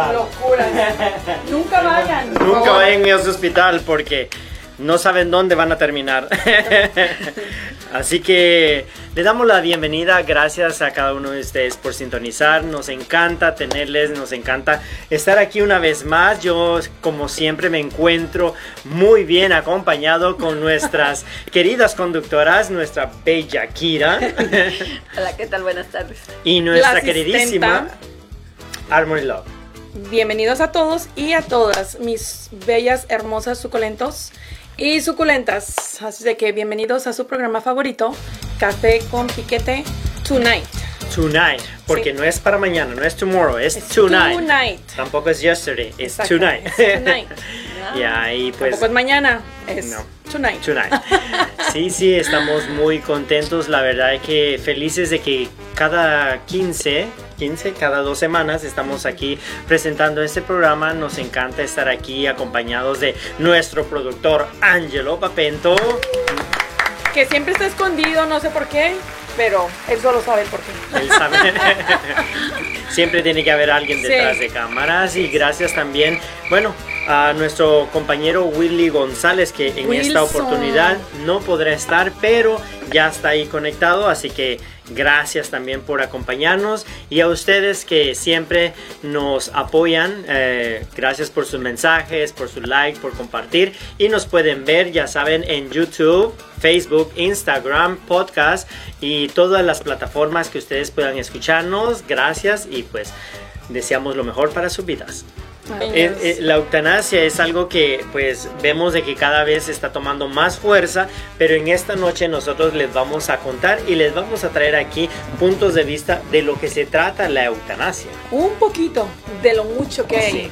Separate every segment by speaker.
Speaker 1: hospital.
Speaker 2: Locura. Nunca vayan. por
Speaker 1: Nunca
Speaker 2: favor.
Speaker 1: vayan a ese hospital porque no saben dónde van a terminar. Así que le damos la bienvenida. Gracias a cada uno de ustedes por sintonizar. Nos encanta tenerles, nos encanta estar aquí una vez más. Yo, como siempre, me encuentro muy bien acompañado con nuestras queridas conductoras, nuestra bella Kira
Speaker 3: Hola, ¿qué tal? Buenas tardes.
Speaker 1: y nuestra queridísima. Harmony Love.
Speaker 2: Bienvenidos a todos y a todas mis bellas, hermosas, suculentos y suculentas. Así de que bienvenidos a su programa favorito, Café con Piquete Tonight.
Speaker 1: Tonight, porque
Speaker 2: Sí.
Speaker 1: no es para mañana, no es tomorrow, es,
Speaker 2: Es
Speaker 1: tonight.
Speaker 2: tonight.
Speaker 1: Tampoco es yesterday, es tonight.
Speaker 2: es tonight.
Speaker 1: y ahí pues
Speaker 2: Tampoco es mañana, es
Speaker 1: No.
Speaker 2: tonight.
Speaker 1: tonight. Sí, sí, estamos muy contentos, la verdad es que felices de que cada 15, 15, cada dos semanas estamos aquí presentando este programa. Nos encanta estar aquí acompañados de nuestro productor Angelo Papento.
Speaker 2: Que siempre está escondido, no sé por qué, pero él solo sabe el por qué.
Speaker 1: Él sabe. Siempre tiene que haber alguien
Speaker 2: Sí.
Speaker 1: detrás de cámaras y gracias también, bueno, a nuestro compañero Willy González que en esta oportunidad no podrá estar, pero ya está ahí conectado, así que gracias también por acompañarnos y a ustedes que siempre nos apoyan, eh, gracias por sus mensajes, por su like, por compartir y nos pueden ver, ya saben, en YouTube, Facebook, Instagram, podcast y todas las plataformas que ustedes puedan escucharnos. Gracias y pues deseamos lo mejor para sus vidas. Eh, eh, la eutanasia es algo que pues vemos de que cada vez está tomando más fuerza, pero en esta noche nosotros les vamos a contar y les vamos a traer aquí puntos de vista de lo que se trata la eutanasia.
Speaker 2: Un poquito de lo mucho que hay.
Speaker 1: Sí.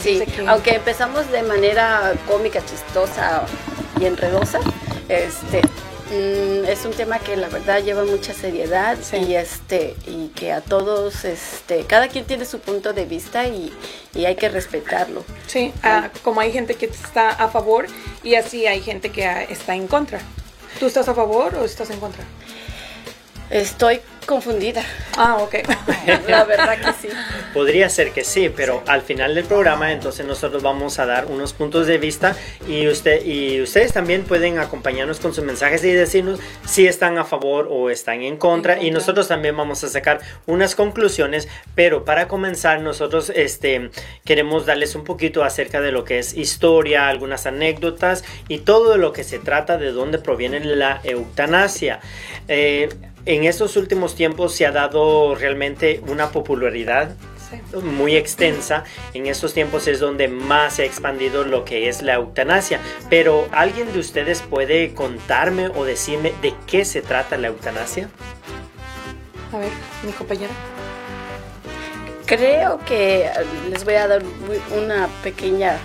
Speaker 3: Sí, aunque empezamos de manera cómica, chistosa y enredosa, este mm, es un tema que la verdad lleva mucha seriedad
Speaker 2: Sí.
Speaker 3: y este y que a todos este cada quien tiene su punto de vista y, y hay que respetarlo.
Speaker 2: Sí, ah, como hay gente que está a favor y así hay gente que ah, está en contra. ¿Tú estás a favor o estás en contra?
Speaker 3: Estoy confundida,
Speaker 2: Ah, ok.
Speaker 3: la verdad que sí.
Speaker 1: Podría ser que sí, pero al final del programa entonces nosotros vamos a dar unos puntos de vista y, usted, y ustedes también pueden acompañarnos con sus mensajes y decirnos si están a favor o están en contra,
Speaker 2: En
Speaker 1: y nosotros también vamos a sacar unas conclusiones, pero para comenzar nosotros este, queremos darles un poquito acerca de lo que es historia, algunas anécdotas y todo de lo que se trata de dónde proviene la eutanasia. Eh, en estos últimos tiempos se ha dado realmente una popularidad muy extensa. En estos tiempos es donde más se ha expandido lo que es la eutanasia. Pero ¿alguien de ustedes puede contarme o decirme de qué se trata la eutanasia?
Speaker 2: A ver, mi compañera.
Speaker 3: Creo que les voy a dar una pequeña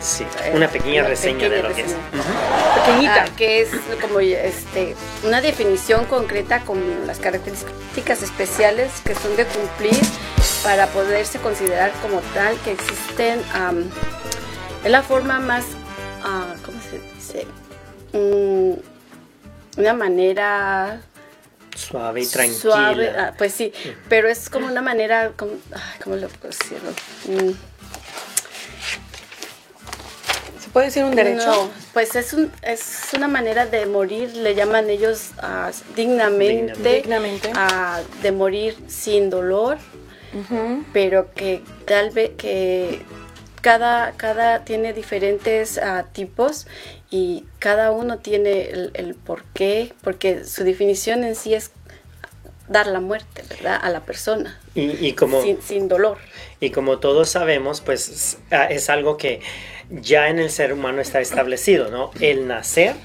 Speaker 1: Sí, una pequeña
Speaker 3: Una
Speaker 1: reseña de lo que es.
Speaker 2: Pequeñita.
Speaker 3: Ah, que es como este una definición concreta con las características especiales que son de cumplir para poderse considerar como tal que existen am, es la forma más ah, cómo se dice Mm, una manera
Speaker 1: Suave y tranquila.
Speaker 3: suave ah, pues sí pero es como una manera como, ay, cómo lo puedo decirlo Mm,
Speaker 2: puede decir un derecho?
Speaker 3: No, pues es, un, es una manera de morir, le llaman ellos ah, dignamente,
Speaker 2: Dignamente.
Speaker 3: ah, de morir sin dolor, pero que tal vez que cada, cada tiene diferentes ah, tipos y cada uno tiene el, el por qué, porque su definición en sí es dar la muerte, ¿verdad? A la persona,
Speaker 1: Y, y como,
Speaker 3: sin, sin dolor.
Speaker 1: y como todos sabemos, pues es- es algo que ya en el ser humano está establecido, ¿no? El nacer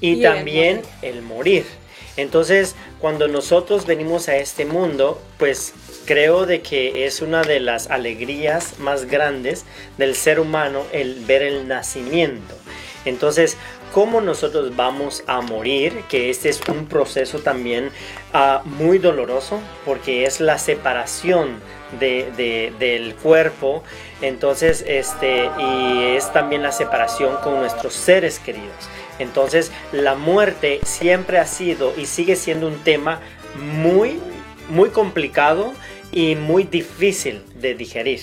Speaker 1: y,
Speaker 2: Y el
Speaker 1: también
Speaker 2: morir.
Speaker 1: el morir. Entonces, cuando nosotros venimos a este mundo, pues creo de que es una de las alegrías más grandes del ser humano el ver el nacimiento. Entonces, ¿cómo nosotros vamos a morir? Que este es un proceso también ah, muy doloroso porque es la separación de- de- del cuerpo. Entonces, este, y es también la separación con nuestros seres queridos. Entonces, la muerte siempre ha sido y sigue siendo un tema muy, muy complicado y muy difícil de digerir.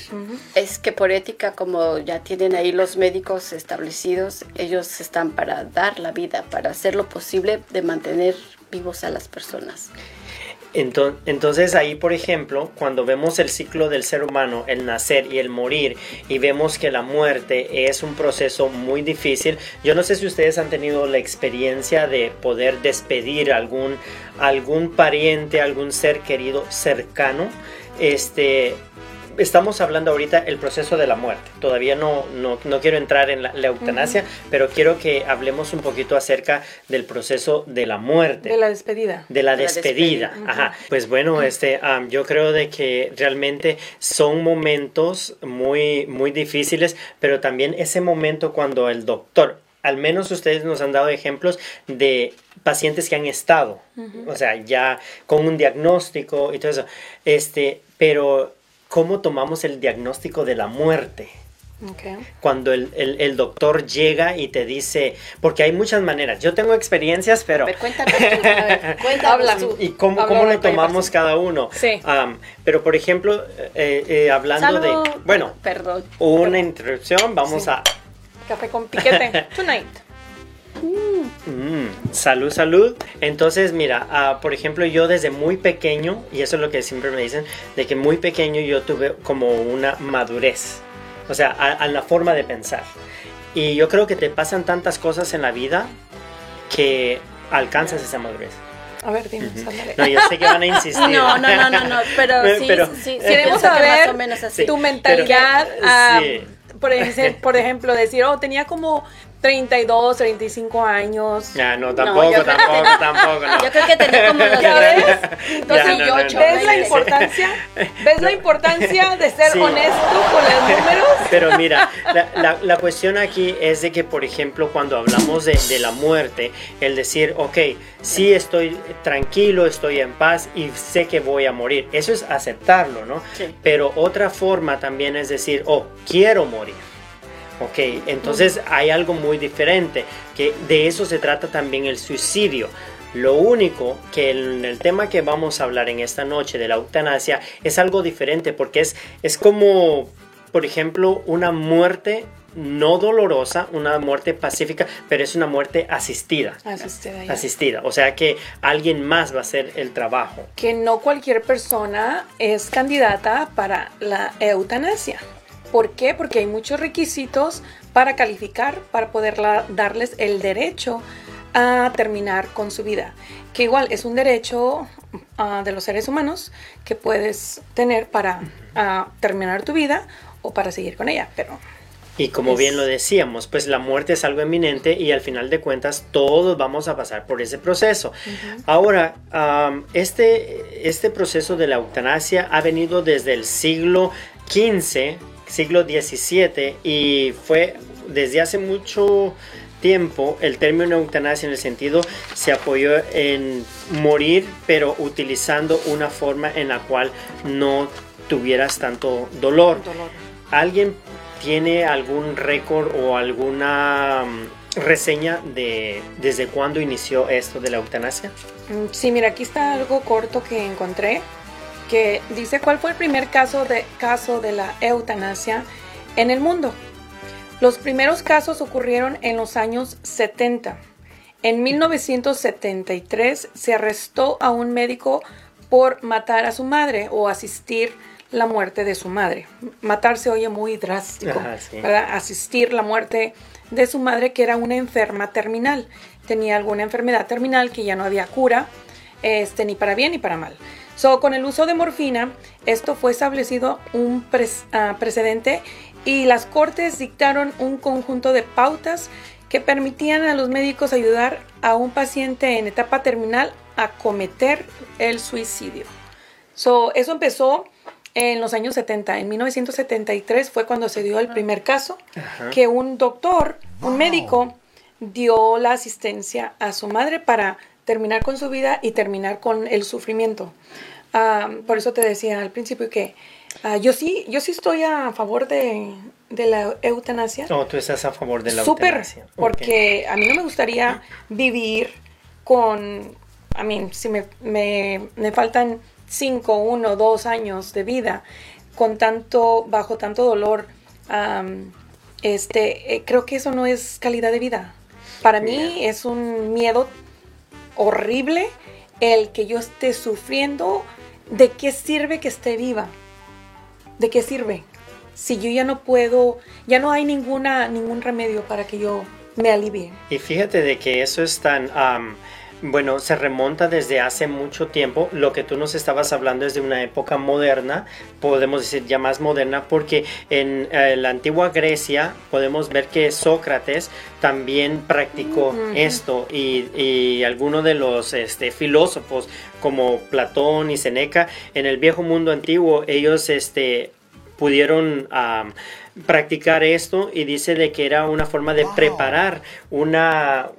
Speaker 3: Es que por ética, como ya tienen ahí los médicos establecidos, ellos están para dar la vida, para hacer lo posible de mantener vivos a las personas.
Speaker 1: Entonces ahí, por ejemplo, cuando vemos el ciclo del ser humano, el nacer y el morir, y vemos que la muerte es un proceso muy difícil, yo no sé si ustedes han tenido la experiencia de poder despedir algún, algún pariente, algún ser querido cercano, este, estamos hablando ahorita el proceso de la muerte. Todavía no, no, quiero entrar en la, eutanasia, pero quiero que hablemos un poquito acerca del proceso de la muerte.
Speaker 2: De la despedida.
Speaker 1: De la despedida. Ajá. Pues bueno, este, yo creo de que realmente son momentos muy, muy difíciles, pero también ese momento cuando el doctor, al menos ustedes nos han dado ejemplos de pacientes que han estado, o sea, ya con un diagnóstico y todo eso, este, pero cómo tomamos el diagnóstico de la muerte. Cuando el, doctor llega y te dice, porque hay muchas maneras, yo tengo experiencias, pero...
Speaker 3: cuéntame, tú,
Speaker 1: ¿Y cómo, cómo lo tomamos cada uno?
Speaker 2: Sí.
Speaker 1: pero por ejemplo, eh, eh, hablando de... Bueno,
Speaker 3: perdón.
Speaker 1: Una interrupción, vamos a...
Speaker 2: Café con piquete, tonight.
Speaker 1: Mm, salud, salud. Entonces, mira, ah, por ejemplo, yo desde muy pequeño, y eso es lo que siempre me dicen, de que muy pequeño yo tuve como una madurez, o sea, a, la forma de pensar. Y yo creo que te pasan tantas cosas en la vida que alcanzas esa madurez.
Speaker 2: A ver, dime,
Speaker 1: No, yo sé que van a insistir.
Speaker 3: No, no, no, no, no pero sí, sí,
Speaker 2: queremos saber más o menos así. tu mentalidad. Ah, ejemplo, por ejemplo, decir, oh, tenía como 32, 35 años.
Speaker 1: Ya, no, tampoco, tampoco, tampoco.
Speaker 3: Yo creo que tenía como los
Speaker 2: ¿Ya ves? Entonces, ¿ves la importancia? ¿Ves la importancia de ser honesto con los números?
Speaker 1: Pero mira, la, la, cuestión aquí es de que, por ejemplo, cuando hablamos de, de la muerte, el decir, ok, sí estoy tranquilo, estoy en paz y sé que voy a morir. Eso es aceptarlo, ¿no? Sí. Pero otra forma también es decir, oh, quiero morir. Ok, entonces hay algo muy diferente, que de eso se trata también el suicidio. Lo único que en el tema que vamos a hablar en esta noche de la eutanasia es algo diferente porque es, es como, por ejemplo, una muerte no dolorosa, una muerte pacífica, pero es una muerte asistida.
Speaker 2: Asistida.
Speaker 1: Asistida. O sea que alguien más va a hacer el trabajo.
Speaker 2: Que no cualquier persona es candidata para la eutanasia. ¿Por qué? Porque hay muchos requisitos para calificar, para poder darles el derecho a terminar con su vida. Que igual es un derecho ah, de los seres humanos que puedes tener para ah, terminar tu vida o para seguir con ella, pero
Speaker 1: y como bien lo decíamos, pues la muerte es algo eminente y al final de cuentas todos vamos a pasar por ese proceso. Ahora, este, este proceso de la eutanasia ha venido desde el siglo XV siglo XVII y fue desde hace mucho tiempo el término eutanasia en el sentido se apoyó en morir pero utilizando una forma en la cual no tuvieras tanto dolor. ¿Alguien tiene algún récord o alguna mm, reseña de desde cuándo inició esto de la eutanasia?
Speaker 2: Mm, sí, mira, aquí está algo corto que encontré que dice cuál fue el primer caso de, caso de la eutanasia en el mundo. Los primeros casos ocurrieron en los años 70. En 1973 se arrestó a un médico por matar a su madre o asistir la muerte de su madre. Matar se oye muy drástico, Asistir la muerte de su madre que era una enferma terminal. Tenía alguna enfermedad terminal que ya no había cura, este, ni para bien ni para mal. So, con el uso de morfina, esto fue establecido un ah, precedente y las cortes dictaron un conjunto de pautas que permitían a los médicos ayudar a un paciente en etapa terminal a cometer el suicidio. So, eso empezó en los años 70. En 1973 fue cuando se dio el primer caso que un doctor, un médico, dio la asistencia a su madre para terminar con su vida y terminar con el sufrimiento. Ah, por eso te decía al principio que ah, yo sí, yo sí estoy a favor de, la eutanasia.
Speaker 1: No, tú estás a favor de la
Speaker 2: eutanasia. porque a mí no me gustaría vivir con, a mí, si me, me, me faltan 5, 1, 2 años de vida con tanto, bajo tanto dolor, este, eh, creo que eso no es calidad de vida. Para mí es un miedo horrible el que yo esté sufriendo. ¿De qué sirve que esté viva? ¿De qué sirve? Si yo ya no puedo, ya no hay ninguna, ningún remedio para que yo me alivie.
Speaker 1: Y fíjate de que eso es tan, am, bueno, se remonta desde hace mucho tiempo. Lo que tú nos estabas hablando es de una época moderna, podemos decir ya más moderna, porque en eh, la antigua Grecia podemos ver que Sócrates también practicó esto y, y algunos de los este, filósofos como Platón y Seneca en el viejo mundo antiguo, ellos este, pudieron practicar esto y dice de que era una forma de preparar una,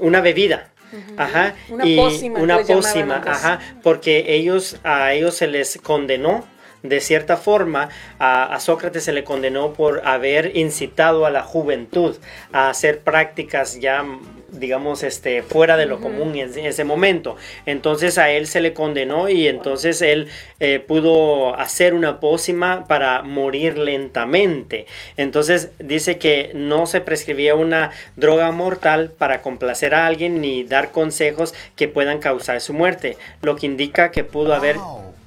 Speaker 1: una bebida. Ajá,
Speaker 2: Una
Speaker 1: y
Speaker 2: pócima,
Speaker 1: una pócima, ajá, porque ellos a ellos se les condenó de cierta forma a, a Sócrates se le condenó por haber incitado a la juventud a hacer prácticas ya digamos este fuera de lo común en ese- ese momento. Entonces a él se le condenó y entonces él eh, pudo hacer una pócima para morir lentamente. Entonces dice que no se prescribía una droga mortal para complacer a alguien ni dar consejos que puedan causar su muerte lo que indica que pudo haber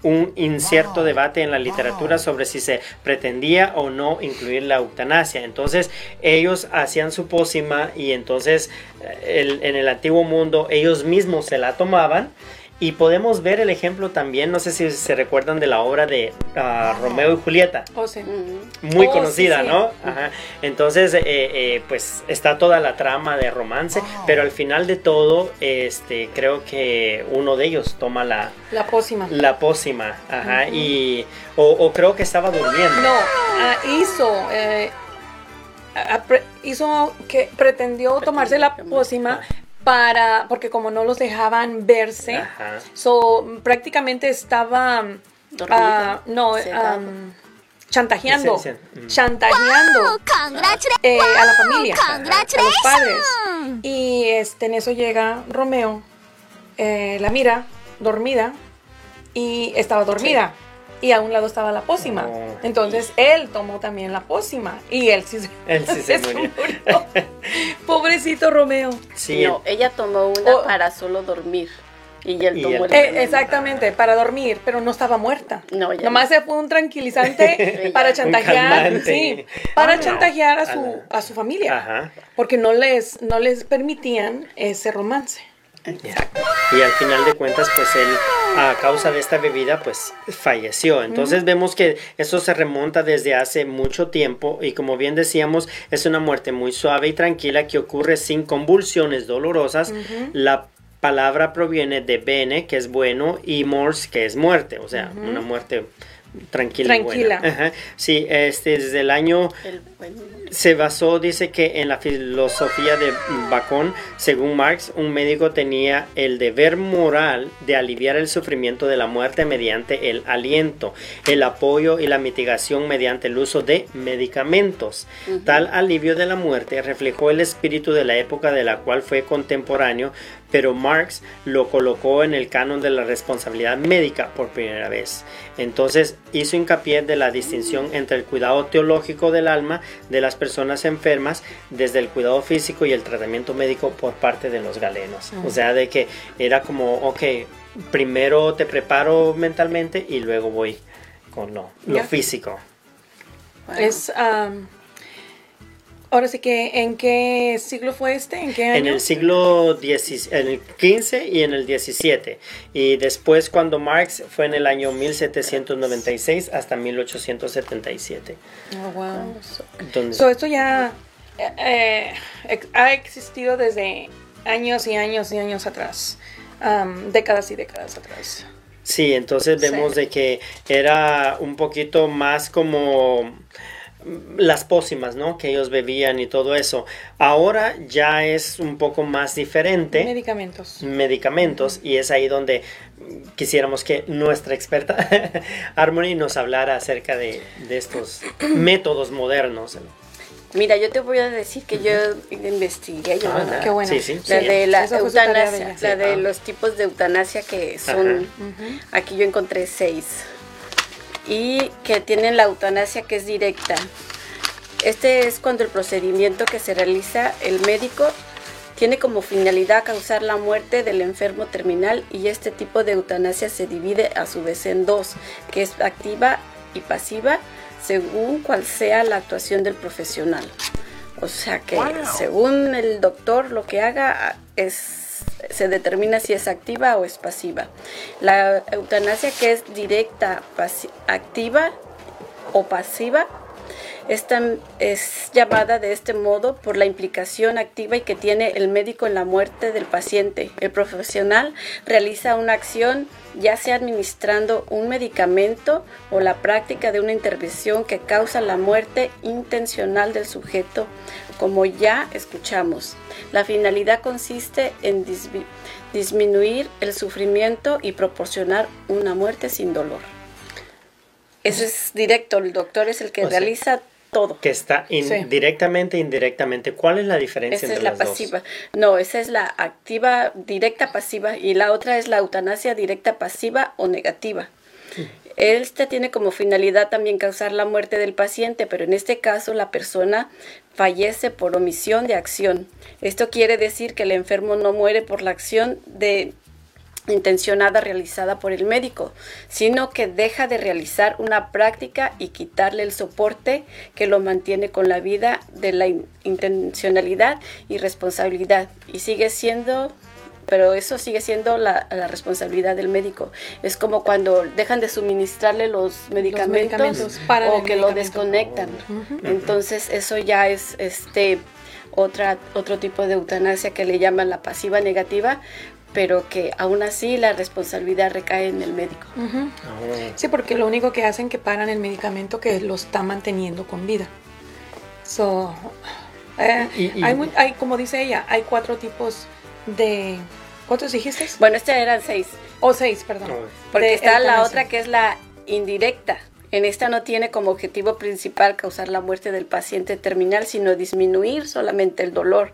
Speaker 1: un incierto debate en la literatura sobre si se pretendía o no incluir la eutanasia. Entonces ellos hacían su pócima y entonces eh, el- en el antiguo mundo ellos mismos se la tomaban y podemos ver el ejemplo también, no sé si se recuerdan de la obra de ah, Romeo y Julieta
Speaker 2: O sea,
Speaker 3: Mm.
Speaker 1: muy
Speaker 2: Oh, sí,
Speaker 1: conocida,
Speaker 2: sí.
Speaker 1: ¿no? Ajá. Entonces, eh, eh, pues está toda la trama de romance, pero al final de todo, este, creo que uno de ellos toma la,
Speaker 2: la pócima.
Speaker 1: la pócima, ajá, y o, o creo que estaba durmiendo.
Speaker 2: No, ah, hizo, eh, ah, hizo que pretendió tomarse la pócima para, porque como no los dejaban verse,
Speaker 1: Ajá.
Speaker 2: so, prácticamente estaba,
Speaker 3: Dormido,
Speaker 2: ah, no, am, chantajeando.
Speaker 1: Mm.
Speaker 2: chantajeando eh, a la familia, a los padres. Y este, en eso llega Romeo, eh, la mira, dormida, y estaba dormida. Y a un lado estaba la pócima.
Speaker 1: Oh.
Speaker 2: Entonces él tomó también la pócima. Y él sí se,
Speaker 1: Él sí se murió.
Speaker 2: Pobrecito Romeo.
Speaker 1: Sí,
Speaker 3: No, ella tomó una
Speaker 2: Oh.
Speaker 3: para solo dormir. Y él
Speaker 1: Y
Speaker 3: tomó
Speaker 1: él-
Speaker 3: el
Speaker 2: Eh, exactamente, para dormir, pero no estaba muerta.
Speaker 3: No, ya
Speaker 2: Nomás se fue un tranquilizante para chantajear, sí, para
Speaker 1: Ah,
Speaker 2: chantajear a
Speaker 1: a
Speaker 2: su,
Speaker 1: la-
Speaker 2: a su familia.
Speaker 1: Ajá.
Speaker 2: Porque no les, no les permitían ese romance.
Speaker 1: Y al final de cuentas, pues él, a causa de esta bebida, pues falleció. Entonces vemos que eso se remonta desde hace mucho tiempo y como bien decíamos, es una muerte muy suave y tranquila que ocurre sin convulsiones dolorosas. La palabra proviene de bene, que es bueno, y mors, que es muerte, o sea, una muerte tranquila. buena.
Speaker 2: Tranquila.
Speaker 1: Ajá. Sí, este, desde el año
Speaker 3: El-
Speaker 1: se basó, dice que en la filosofía de Bacon, según Marx, un médico tenía el deber moral de aliviar el sufrimiento de la muerte mediante el aliento, el apoyo y la mitigación mediante el uso de medicamentos. Tal alivio de la muerte reflejó el espíritu de la época de la cual fue contemporáneo, pero Marx lo colocó en el canon de la responsabilidad médica por primera vez. Entonces hizo hincapié de la distinción entre el cuidado teológico del alma de las personas enfermas desde el cuidado físico y el tratamiento médico por parte de los galenos. O sea, de que era como, ok, primero te preparo mentalmente y luego voy con lo, físico.
Speaker 3: bueno.
Speaker 2: Es, am, ahora sí que, ¿en qué siglo fue este? ¿En qué año?
Speaker 1: En el siglo XV, en el 15 y en el 17. Y después cuando Marx fue en el año 1796 hasta 1877.
Speaker 2: Oh, wow.
Speaker 1: Entonces,
Speaker 2: So, esto ya eh, eh, ha existido desde años y años y años atrás. Am, décadas y décadas atrás.
Speaker 1: sí, entonces
Speaker 2: Sí.
Speaker 1: vemos de que era un poquito más como las pócimas, ¿no? Que ellos bebían y todo eso. Ahora ya es un poco más diferente.
Speaker 2: Medicamentos.
Speaker 1: medicamentos y es ahí donde quisiéramos que nuestra experta Harmony nos hablara acerca de, de estos métodos modernos.
Speaker 3: Mira, yo te voy a decir que yo investigué, yo,
Speaker 1: Ah.
Speaker 2: Qué bueno.
Speaker 1: Sí, sí.
Speaker 3: La
Speaker 2: Sí,
Speaker 3: de la eutanasia, la de
Speaker 1: Ah.
Speaker 3: los tipos de eutanasia que son, aquí yo encontré seis, y que tienen la eutanasia que es directa. Este es cuando el procedimiento que se realiza el médico tiene como finalidad causar la muerte del enfermo terminal y este tipo de eutanasia se divide a su vez en dos, que es activa y pasiva, según cual sea la actuación del profesional. O sea que según el doctor lo que haga es se determina si es activa o es pasiva. La eutanasia que es directa, activa o pasiva es llamada de este modo por la implicación activa y que tiene el médico en la muerte del paciente. El profesional realiza una acción ya sea administrando un medicamento o la práctica de una intervención que causa la muerte intencional del sujeto, como ya escuchamos. La finalidad consiste en disminuir el sufrimiento y proporcionar una muerte sin dolor. Ese es directo, el doctor es el que
Speaker 1: O sea,
Speaker 3: realiza todo.
Speaker 1: Que está in-
Speaker 2: Sí.
Speaker 1: directamente, indirectamente. ¿Cuál es la diferencia
Speaker 3: Esa
Speaker 1: entre
Speaker 3: es la
Speaker 1: las dos?
Speaker 3: pasiva. No, esa es la activa directa pasiva y la otra es la eutanasia directa pasiva o negativa. Esta tiene como finalidad también causar la muerte del paciente, pero en este caso la persona fallece por omisión de acción. Esto quiere decir que el enfermo no muere por la acción de intencionada realizada por el médico, sino que deja de realizar una práctica y quitarle el soporte que lo mantiene con la vida de la in- intencionalidad y responsabilidad y sigue siendo pero eso sigue siendo la, la responsabilidad del médico. Es como cuando dejan de suministrarle los medicamentos, o que lo desconectan. Entonces eso ya es este otra otro tipo de eutanasia que le llaman la pasiva negativa, pero que aún así la responsabilidad recae en el médico.
Speaker 1: Oh.
Speaker 2: Sí, porque lo único que hacen que paran el medicamento que lo está manteniendo con vida. So, eh,
Speaker 1: Y- y-
Speaker 2: hay, mu- hay, como dice ella, hay cuatro tipos de... ¿Cuántos dijiste?
Speaker 3: Bueno, estas eran seis,
Speaker 2: O seis, perdón.
Speaker 1: Oh.
Speaker 3: porque
Speaker 2: De
Speaker 3: está la otra que es la indirecta. En esta no tiene como objetivo principal causar la muerte del paciente terminal, sino disminuir solamente el dolor.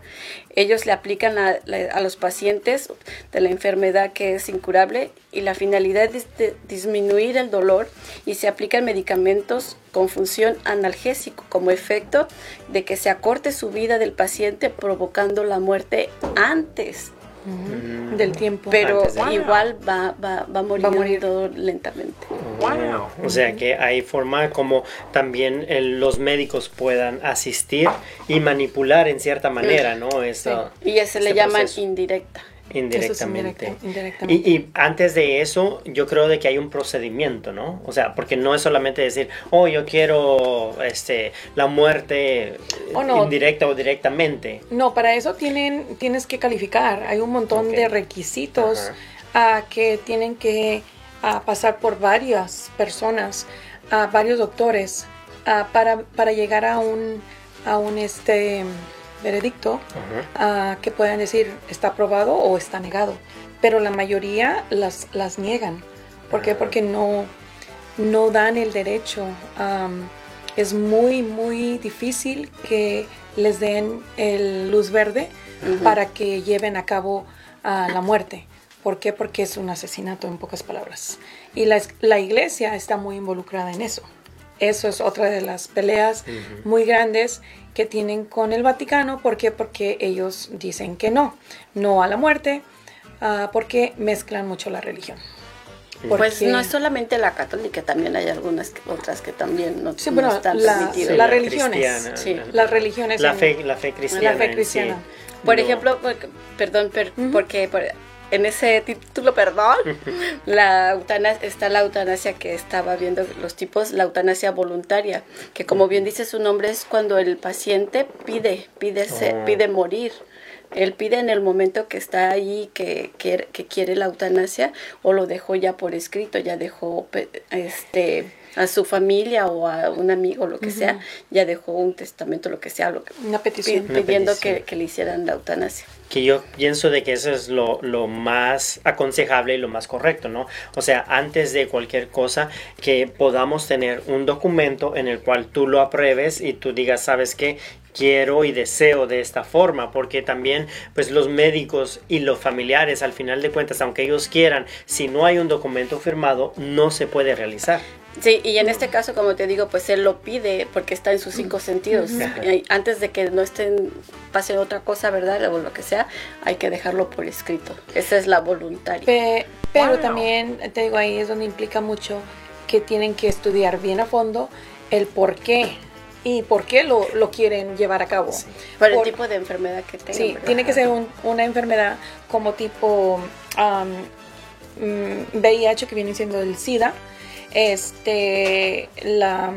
Speaker 3: Ellos le aplican a, los pacientes de la enfermedad que es incurable y la finalidad es disminuir el dolor y se aplican medicamentos con función analgésico como efecto de que se acorte su vida del paciente provocando la muerte antes
Speaker 2: Del tiempo.
Speaker 3: pero
Speaker 1: de-
Speaker 3: igual va, va, va muriendo
Speaker 2: morir.
Speaker 3: lentamente.
Speaker 1: O sea que hay forma como también eh, los médicos puedan asistir y manipular en cierta manera, ¿no? Eso,
Speaker 3: Y ese le
Speaker 1: este
Speaker 3: llaman
Speaker 1: proceso.
Speaker 3: indirecta.
Speaker 1: Indirectamente.
Speaker 2: indirecta- indirectamente.
Speaker 1: Y, y antes de eso, yo creo de que hay un procedimiento, ¿no? O sea, porque no es solamente decir, oh, yo quiero este, la muerte
Speaker 2: Oh, no.
Speaker 1: indirecta o directamente.
Speaker 2: No, para eso tienen, tienes que calificar. Hay un montón de requisitos que tienen que pasar por varias personas, a varios doctores, para, para llegar a un, a un este, veredicto ah, que puedan decir está aprobado o está negado. Pero la mayoría las, las niegan. ¿Por qué?
Speaker 1: Ah.
Speaker 2: Porque no, no dan el derecho. Es muy, muy difícil que les den el luz verde para que lleven a cabo ah, la muerte. ¿Por qué? Porque es un asesinato en pocas palabras. Y la, la iglesia está muy involucrada en eso. Eso es otra de las peleas muy grandes que tienen con el Vaticano. ¿Por qué? Porque ellos dicen que no, no a la muerte, ah, porque mezclan mucho la religión.
Speaker 3: Pues
Speaker 2: Porque-
Speaker 3: no es solamente la católica, también hay algunas que- otras que también no,
Speaker 2: Sí,
Speaker 3: no
Speaker 2: bueno,
Speaker 3: están
Speaker 2: la-
Speaker 3: permitidas.
Speaker 2: las religiones.
Speaker 3: Sí.
Speaker 1: la-
Speaker 2: Las religiones
Speaker 1: La
Speaker 2: en-
Speaker 1: fe, la fe cristiana.
Speaker 2: La fe cristiana.
Speaker 3: Por
Speaker 1: No.
Speaker 3: ejemplo, porque- perdón, per- porque por- en ese título, perdón, la eutanasia, está la eutanasia que estaba viendo los tipos, la eutanasia voluntaria, que como bien dice su nombre es cuando el paciente pide, pide, se-
Speaker 1: Oh.
Speaker 3: pide morir. Él pide en el momento que está ahí que, quiere- que quiere la eutanasia o lo dejó ya por escrito, ya dejó este a su familia o a un amigo, lo que sea, ya dejó un testamento, lo que sea, lo que,
Speaker 2: Una petición.
Speaker 3: pi- pidiendo
Speaker 1: Una petición.
Speaker 3: que, que le hicieran la eutanasia.
Speaker 1: Que yo pienso de que eso es lo, lo más aconsejable y lo más correcto, ¿no? O sea, antes de cualquier cosa, que podamos tener un documento en el cual tú lo apruebes y tú digas, ¿sabes qué? quiero y deseo de esta forma, porque también pues los médicos y los familiares al final de cuentas, aunque ellos quieran, si no hay un documento firmado, no se puede realizar.
Speaker 3: Sí, y en este caso, como te digo, pues él lo pide porque está en sus cinco sentidos. Antes de que no estén, pase otra cosa, ¿verdad? O lo que sea, hay que dejarlo por escrito. Esa es la voluntaria.
Speaker 2: Pe- pero
Speaker 1: Wow.
Speaker 2: también, te digo, ahí es donde implica mucho que tienen que estudiar bien a fondo el por qué y por qué lo, lo quieren llevar a cabo.
Speaker 3: Por el tipo de enfermedad que tengan.
Speaker 2: Sí,
Speaker 3: ¿verdad?
Speaker 2: tiene que ser un- una enfermedad como tipo am, mm, VIH, que viene siendo el SIDA, este, la,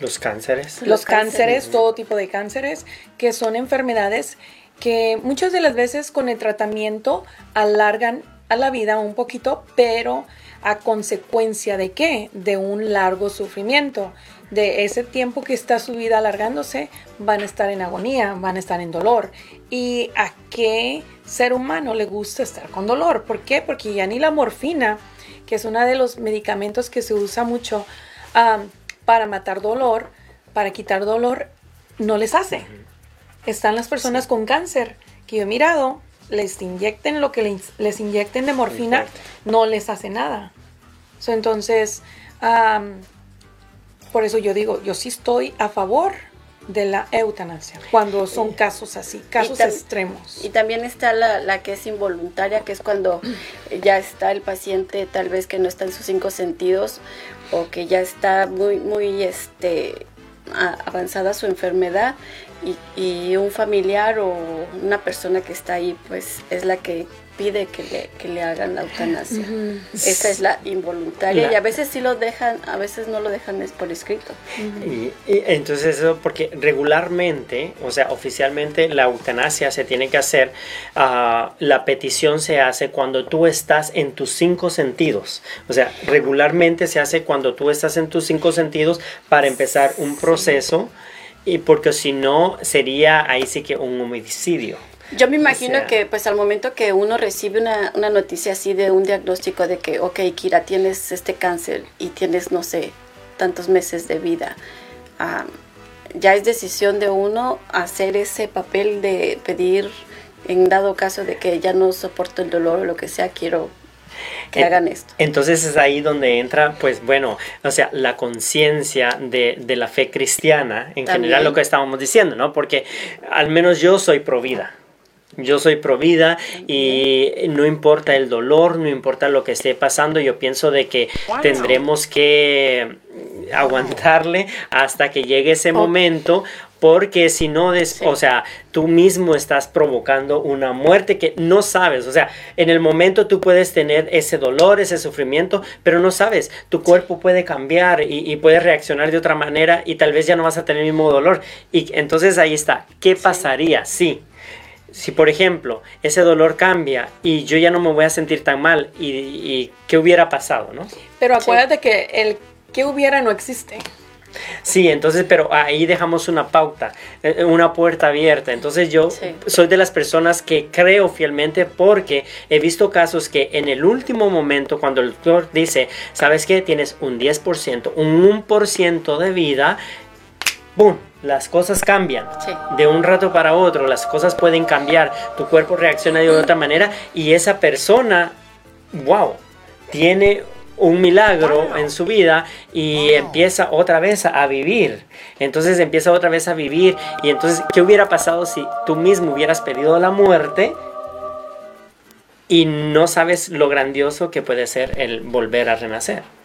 Speaker 1: Los cánceres.
Speaker 2: los
Speaker 3: Los
Speaker 2: cánceres,
Speaker 3: cánceres.
Speaker 2: todo tipo de cánceres, que son enfermedades que muchas de las veces con el tratamiento alargan a la vida un poquito, pero a consecuencia de qué? De un largo sufrimiento. De ese tiempo que está su vida alargándose, van a estar en agonía, van a estar en dolor. ¿Y a qué ser humano le gusta estar con dolor? ¿Por qué? Porque ya ni la morfina, que es uno de los medicamentos que se usa mucho para matar dolor, para quitar dolor, no les hace. Están las personas con cáncer que yo he mirado, les inyecten lo que les, inyecten de morfina, no les hace nada. So, entonces, por eso yo digo, yo sí estoy a favor de la eutanasia, cuando son casos así, casos extremos.
Speaker 3: Y también está la, la que es involuntaria, que es cuando ya está el paciente tal vez que no está en sus cinco sentidos o que ya está muy, muy este, avanzada su enfermedad y, y un familiar o una persona que está ahí pues es la que pide que le, que le hagan la eutanasia. Esa es la involuntaria
Speaker 1: La-
Speaker 3: y a veces sí lo dejan, a veces no lo dejan es por escrito.
Speaker 1: Y, y entonces eso porque regularmente, o sea, oficialmente la eutanasia se tiene que hacer, ah, la petición se hace cuando tú estás en tus cinco sentidos. O sea, regularmente se hace cuando tú estás en tus cinco sentidos para empezar un proceso y porque si no sería ahí sí que un homicidio.
Speaker 3: Yo me imagino
Speaker 1: sea-
Speaker 3: que pues al momento que uno recibe una, una noticia así de un diagnóstico de que, ok, Kira, tienes este cáncer y tienes, no sé, tantos meses de vida, ya es decisión de uno hacer ese papel de pedir, en dado caso de que ya no soporto el dolor o lo que sea, quiero que
Speaker 1: En-
Speaker 3: hagan esto.
Speaker 1: Entonces es ahí donde entra, pues bueno, o sea, la conciencia de, de la fe cristiana, en
Speaker 3: También.
Speaker 1: general lo que estábamos diciendo, ¿no? Porque al menos yo soy pro vida. Yo soy pro vida y no importa el dolor, no importa lo que esté pasando, yo pienso de que tendremos que aguantarle hasta que llegue ese momento porque si no, des- o sea, tú mismo estás provocando una muerte que no sabes, o sea, en el momento tú puedes tener ese dolor, ese sufrimiento, pero no sabes, tu cuerpo puede cambiar y, y puede reaccionar de otra manera y tal vez ya no vas a tener el mismo dolor. Y entonces ahí está, ¿qué pasaría si... Si, por ejemplo, ese dolor cambia y yo ya no me voy a sentir tan mal, ¿y, y qué hubiera pasado, no?
Speaker 2: Pero acuérdate que el que hubiera no existe.
Speaker 1: Sí, entonces, pero ahí dejamos una pauta, eh, una puerta abierta. Entonces yo
Speaker 3: Sí.
Speaker 1: soy de las personas que creo fielmente porque he visto casos que en el último momento, cuando el doctor dice, ¿sabes qué? Tienes un 10%, un 1% de vida, ¡boom! Las cosas cambian.
Speaker 3: Sí.
Speaker 1: De un rato para otro, las cosas pueden cambiar. Tu cuerpo reacciona de otra manera y esa persona, wow, tiene un milagro en su vida y empieza otra vez a, a vivir. Entonces empieza otra vez a vivir. Y entonces, ¿qué hubiera pasado si tú mismo hubieras pedido la muerte y no sabes lo grandioso que puede ser el volver a renacer?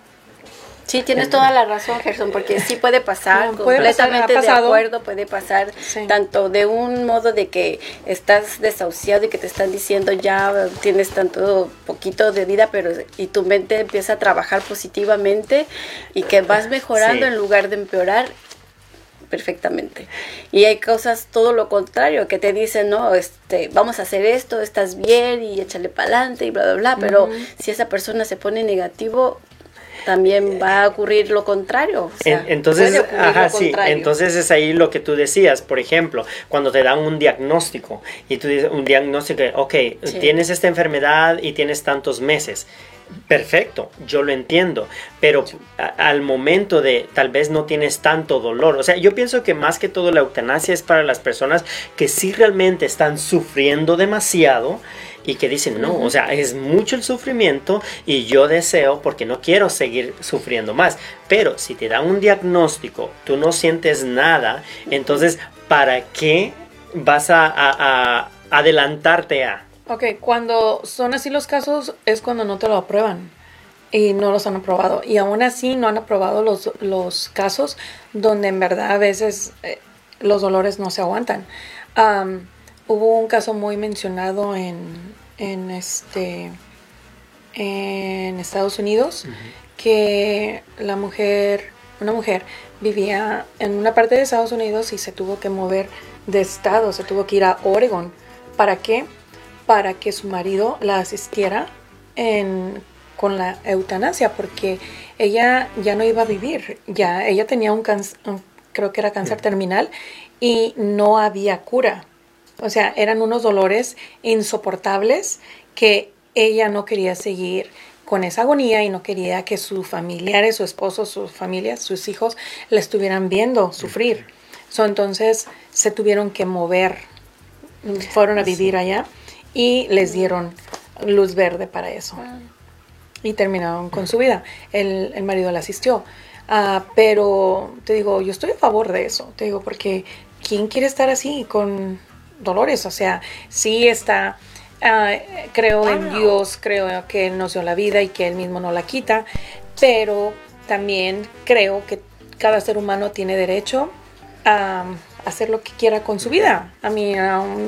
Speaker 3: Sí, tienes toda la razón, Gerson, porque sí puede pasar,
Speaker 2: No, puede pasar,
Speaker 3: completamente
Speaker 2: ha
Speaker 3: de acuerdo, puede pasar
Speaker 2: Sí.
Speaker 3: tanto de un modo de que estás desahuciado y que te están diciendo ya tienes tanto poquito de vida, pero y tu mente empieza a trabajar positivamente y que vas mejorando
Speaker 1: Sí.
Speaker 3: en lugar de empeorar perfectamente. Y hay cosas todo lo contrario que te dicen, no, este, vamos a hacer esto, estás bien y échale para adelante y bla bla bla, pero si esa persona se pone negativo, también va a ocurrir lo contrario.
Speaker 1: entonces, ajá, sí, entonces es ahí lo que tú decías, por ejemplo, cuando te dan un diagnóstico y tú dices un diagnóstico, ok, tienes esta enfermedad y tienes tantos meses. Perfecto, yo lo entiendo, pero al momento de tal vez no tienes tanto dolor, o sea, yo pienso que más que todo la eutanasia es para las personas que sí realmente están sufriendo demasiado y que dicen, no, o sea, es mucho el sufrimiento y yo deseo porque no quiero seguir sufriendo más. Pero si te dan un diagnóstico, tú no sientes nada, entonces, ¿para qué vas a, adelantarte a?
Speaker 2: Ok, cuando son así los casos es cuando no te lo aprueban y no los han aprobado. Y aún así no han aprobado los, los casos donde en verdad a veces eh, los dolores no se aguantan. Hubo un caso muy mencionado en, en este en Estados Unidos que la mujer, una mujer vivía en una parte de Estados Unidos y se tuvo que mover de estado, se tuvo que ir a Oregon. ¿Para qué? Para que su marido la asistiera en, con la eutanasia, porque ella ya no iba a vivir, ya ella tenía un cáncer, creo que era cáncer terminal y no había cura. O sea, eran unos dolores insoportables que ella no quería seguir con esa agonía y no quería que sus familiares, su esposo, sus familias, sus hijos la estuvieran viendo sufrir. So, entonces se tuvieron que mover, fueron a vivir allá y les dieron luz verde para eso. Y terminaron con su vida. El, el marido la asistió. Ah, pero te digo, yo estoy a favor de eso. Te digo, porque ¿quién quiere estar así con dolores, o sea, sí está, ah, creo en Dios, creo que Él nos dio la vida y que Él mismo no la quita, pero también creo que cada ser humano tiene derecho a hacer lo que quiera con su vida. A mí,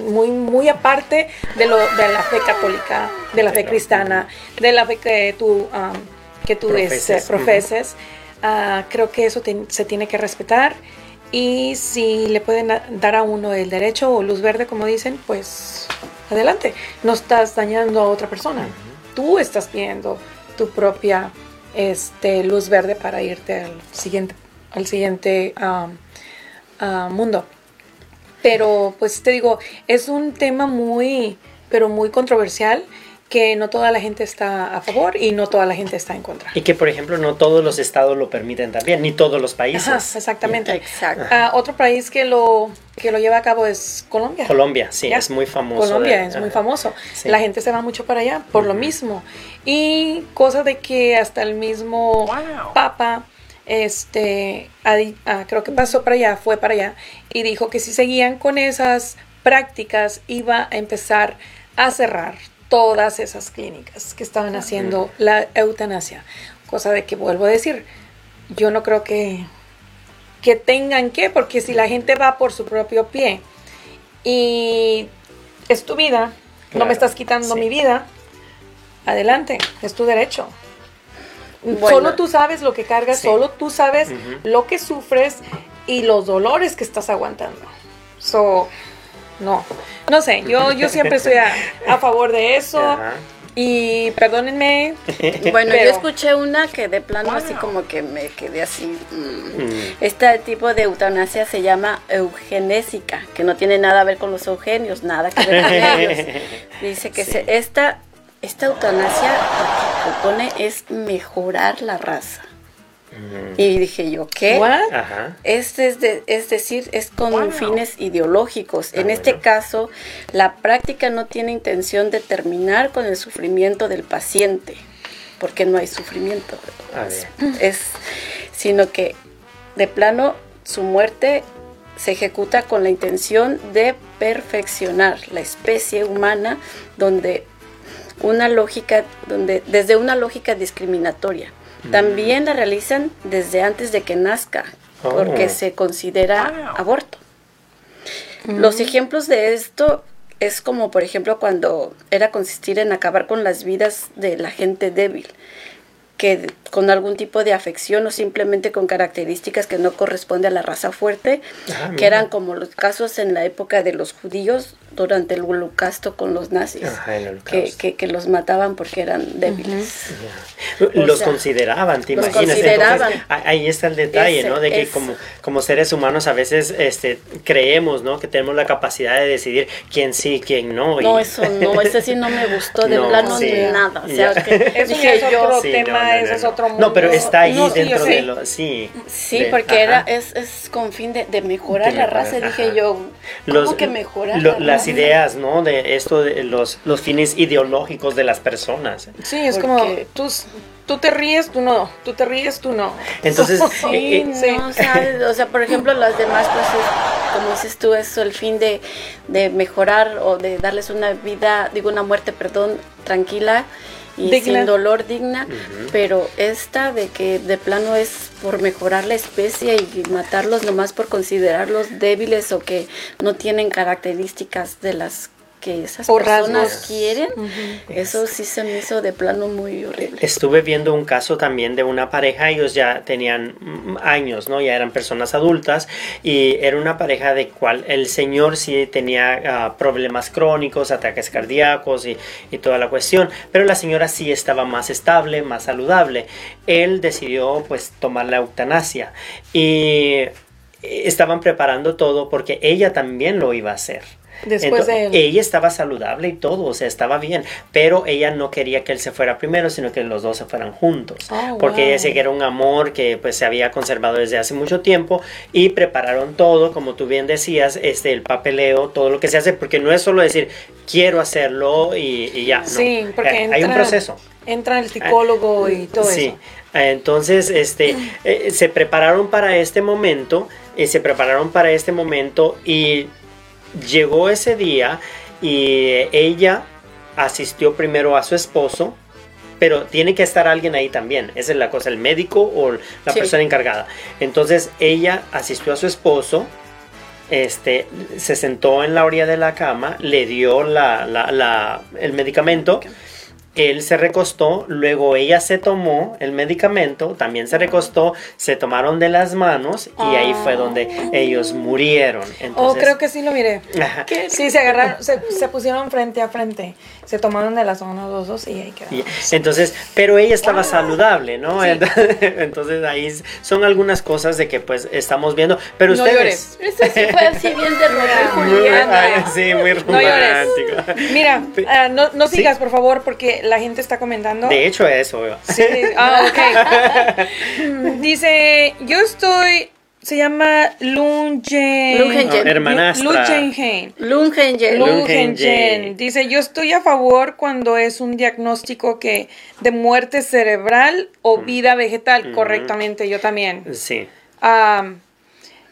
Speaker 2: muy, muy aparte de, lo, de la fe católica, de la fe cristiana, de la fe que tú, que tú este, profeses, ah, creo que eso se tiene que respetar y si le pueden dar a uno el derecho o luz verde, como dicen, pues adelante. No estás dañando a otra persona. Tú estás viendo tu propia este, luz verde para irte al siguiente, al siguiente mundo. Pero pues te digo, es un tema muy, pero muy controversial que no toda la gente está a favor y no toda la gente está en contra.
Speaker 1: Y que, por ejemplo, no todos los estados lo permiten también, ni todos los países.
Speaker 2: exactamente. Exacto. Ah, otro país que lo, que lo lleva a cabo es Colombia.
Speaker 1: Colombia, sí, es muy famoso.
Speaker 2: Colombia es muy famoso. La gente se va mucho para allá por lo mismo. Y cosa de que hasta el mismo Papa este, creo que pasó para allá, fue para allá, y dijo que si seguían con esas prácticas iba a empezar a cerrar todas esas clínicas que estaban haciendo la eutanasia. Cosa de que vuelvo a decir, yo no creo que, que tengan que, porque si la gente va por su propio pie y es tu vida, no me estás quitando mi vida, adelante, es tu derecho. Solo tú sabes lo que cargas, solo tú sabes lo que sufres y los dolores que estás aguantando. So, no. No sé, yo, yo siempre estoy a, favor de eso. Y perdónenme.
Speaker 3: Bueno, yo escuché una que de plano así como que me quedé así. Mm. Mm. Este tipo de eutanasia se llama eugenésica, que no tiene nada a ver con los eugenios, nada que ver con ellos. Dice que esta, esta eutanasia lo que propone es mejorar la raza. Y dije yo, ¿qué? Este es, es decir, es con fines ideológicos. en este caso, la práctica no tiene intención de terminar con el sufrimiento del paciente, porque no hay sufrimiento. Es, sino que de plano su muerte se ejecuta con la intención de perfeccionar la especie humana donde una lógica donde desde una lógica discriminatoria también la realizan desde antes de que nazca, porque oh. se considera aborto. Los ejemplos de esto es como, por ejemplo, cuando era consistir en acabar con las vidas de la gente débil, que con algún tipo de afección o simplemente con características que no corresponde a la raza fuerte,
Speaker 1: Ah,
Speaker 3: que
Speaker 1: mira.
Speaker 3: eran como los casos en la época de los judíos durante el holocausto con los nazis,
Speaker 1: Ajá, el
Speaker 3: que,
Speaker 1: holocausto.
Speaker 3: que, que los mataban porque eran débiles.
Speaker 1: Los
Speaker 3: sea,
Speaker 1: consideraban, ¿te
Speaker 3: los
Speaker 1: imaginas?
Speaker 3: consideraban.
Speaker 1: Entonces, a- ahí está el detalle,
Speaker 3: Ese,
Speaker 1: ¿no? De que
Speaker 3: ese.
Speaker 1: como, como seres humanos a veces este, creemos, ¿no? Que tenemos la capacidad de decidir quién sí, quién no.
Speaker 3: No,
Speaker 1: y-
Speaker 3: eso no, ese sí no me gustó de
Speaker 1: No,
Speaker 3: plano
Speaker 1: sí.
Speaker 3: nada. O sea, que
Speaker 2: Eso
Speaker 3: dije
Speaker 2: es
Speaker 3: yo,
Speaker 2: otro
Speaker 1: Sí,
Speaker 2: tema,
Speaker 1: no, no, no,
Speaker 2: ese es
Speaker 1: no.
Speaker 2: otro
Speaker 1: No, pero está ahí
Speaker 2: No, sí,
Speaker 1: dentro de lo... Sí.
Speaker 3: Sí,
Speaker 1: de-
Speaker 3: porque
Speaker 1: ajá.
Speaker 3: era es, es con fin de, de mejorar
Speaker 1: De
Speaker 3: la
Speaker 1: mejorar,
Speaker 3: raza. Dije yo, ¿cómo
Speaker 1: Los-
Speaker 3: que mejorar
Speaker 1: lo-
Speaker 3: la
Speaker 1: las
Speaker 3: raza?
Speaker 1: ideas, ¿no? De esto, de los, los fines ideológicos de las personas.
Speaker 2: Sí, es
Speaker 3: Porque-
Speaker 2: como tú, tú te ríes, tú no, tú te ríes, tú no.
Speaker 1: Entonces,
Speaker 3: Sí,
Speaker 1: eh, eh,
Speaker 3: no,
Speaker 2: Sí.
Speaker 3: o, sea, o sea, por ejemplo, las demás, pues, es, como dices tú, es el fin de, de mejorar o de darles una vida, digo, una muerte, perdón, tranquila y
Speaker 2: Digna.
Speaker 3: sin dolor digna, pero esta de que de plano es por mejorar la especie y matarlos nomás por considerarlos débiles o que no tienen características de las que esas
Speaker 2: O
Speaker 3: personas
Speaker 2: rasgos.
Speaker 3: quieren, eso sí se me hizo de plano muy horrible.
Speaker 1: Estuve viendo un caso también de una pareja, ellos ya tenían años, ¿no? Ya eran personas adultas y era una pareja de cual el señor sí tenía ah, problemas crónicos, ataques cardíacos y, y toda la cuestión, pero la señora sí estaba más estable, más saludable. Él decidió pues tomar la eutanasia y estaban preparando todo porque ella también lo iba a hacer.
Speaker 2: Después de él.
Speaker 1: Ella estaba saludable y todo, o sea, estaba bien, pero ella no quería que él se fuera primero, sino que los dos se fueran juntos,
Speaker 2: Oh,
Speaker 1: porque
Speaker 2: wow.
Speaker 1: ella decía que era un amor que pues se había conservado desde hace mucho tiempo y prepararon todo, como tú bien decías, este, el papeleo, todo lo que se hace, porque no es solo decir quiero hacerlo y, y ya, no.
Speaker 2: Sí, porque
Speaker 1: Eh, hay un
Speaker 2: entra-
Speaker 1: proceso.
Speaker 2: Entra el psicólogo y todo
Speaker 1: Sí.
Speaker 2: eso.
Speaker 1: Entonces, este, eh, se prepararon para este momento, eh, se prepararon para este momento y llegó ese día y ella asistió primero a su esposo, pero tiene que estar alguien ahí también, esa es la cosa, el médico o la
Speaker 3: Sí.
Speaker 1: persona encargada. Entonces, ella asistió a su esposo, este, se sentó en la orilla de la cama, le dio la, la- la- el medicamento. Él se recostó, luego ella se tomó el medicamento, también se recostó, se tomaron de las manos y ahí fue donde ellos murieron.
Speaker 2: Oh, creo que sí lo miré. Sí, se agarraron, se, se pusieron frente a frente, se tomaron de las manos los dos y ahí quedaron.
Speaker 1: Y- entonces, pero ella estaba saludable, ¿no? Entonces ahí son algunas cosas de que pues estamos viendo, pero
Speaker 2: No
Speaker 1: ustedes...
Speaker 3: Eso sí fue así bien de
Speaker 1: Muy- sí, muy
Speaker 2: No llores.
Speaker 1: romántico.
Speaker 2: Mira, ah, no, no
Speaker 1: Sí.
Speaker 2: sigas, por favor, porque la gente está comentando.
Speaker 1: De hecho, eso.
Speaker 2: Sí, ah, ok. Dice, yo estoy, se llama Lungen.
Speaker 3: Lungen.
Speaker 1: No, hermanastra.
Speaker 2: Lungen.
Speaker 3: Lungengen.
Speaker 1: Lungen.
Speaker 2: Lungen. Dice, yo estoy a favor cuando es un diagnóstico que de muerte cerebral o vida vegetal, correctamente, yo también.
Speaker 1: Sí.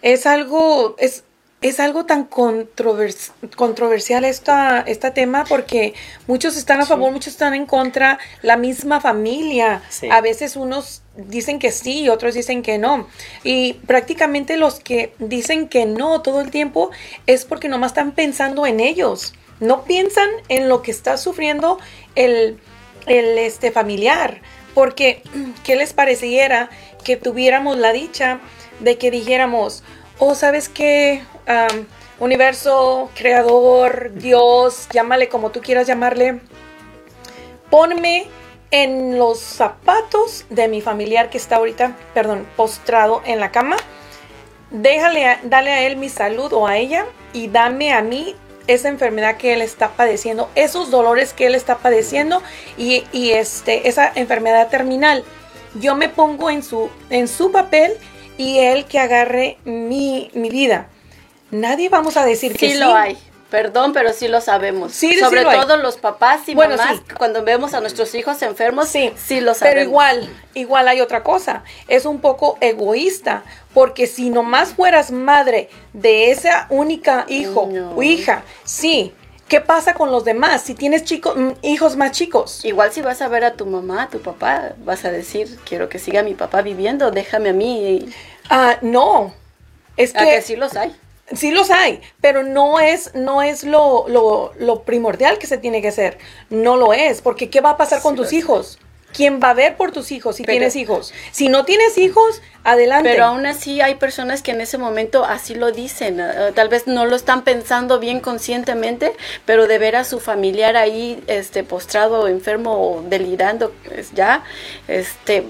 Speaker 2: Es algo, es, es algo tan controvers- controversial esta, este tema porque muchos están a favor, muchos están en contra, la misma familia.
Speaker 1: Sí.
Speaker 2: A veces unos dicen que sí y otros dicen que no. Y prácticamente los que dicen que no todo el tiempo es porque nomás están pensando en ellos. No piensan en lo que está sufriendo el, el este, familiar. Porque, ¿qué les pareciera que tuviéramos la dicha de que dijéramos, ¿sabes qué? Universo, creador, Dios, llámale como tú quieras llamarle, ponme en los zapatos de mi familiar que está ahorita, perdón, postrado en la cama. Déjale, dale a él mi salud o a ella y dame a mí esa enfermedad que él está padeciendo, esos dolores que él está padeciendo y, y, este, esa enfermedad terminal. Yo me pongo en su, en su papel y él que agarre mi, mi vida. Nadie vamos a decir que
Speaker 3: Sí
Speaker 2: sí.
Speaker 3: lo hay. Perdón, pero sí lo sabemos.
Speaker 2: Sí, sí
Speaker 3: Sobre
Speaker 2: lo hay.
Speaker 3: todo los papás y
Speaker 2: Bueno,
Speaker 3: mamás,
Speaker 2: sí.
Speaker 3: cuando vemos a nuestros hijos enfermos,
Speaker 2: Sí,
Speaker 3: sí, lo sabemos.
Speaker 2: Pero igual, igual hay otra cosa. Es un poco egoísta. Porque si nomás fueras madre de esa única hijo
Speaker 3: No.
Speaker 2: o hija, sí. ¿Qué pasa con los demás? Si tienes chicos, mm, hijos más chicos.
Speaker 3: Igual si vas a ver a tu mamá, a tu papá, vas a decir, quiero que siga mi papá viviendo, déjame a mí.
Speaker 2: Ah, no. Es que,
Speaker 3: que sí los hay.
Speaker 2: sí los hay, pero no es, no es lo, lo, lo primordial que se tiene que hacer. No lo es, porque ¿qué va a pasar con tus
Speaker 3: es.
Speaker 2: Quien va a ver por tus hijos si tienes hijos. Si no tienes hijos, adelante.
Speaker 3: Pero aún así hay personas que en ese momento así lo dicen. eh, tal vez no lo están pensando bien conscientemente, pero de ver a su familiar ahí este, postrado, enfermo o delirando, pues, ya, este...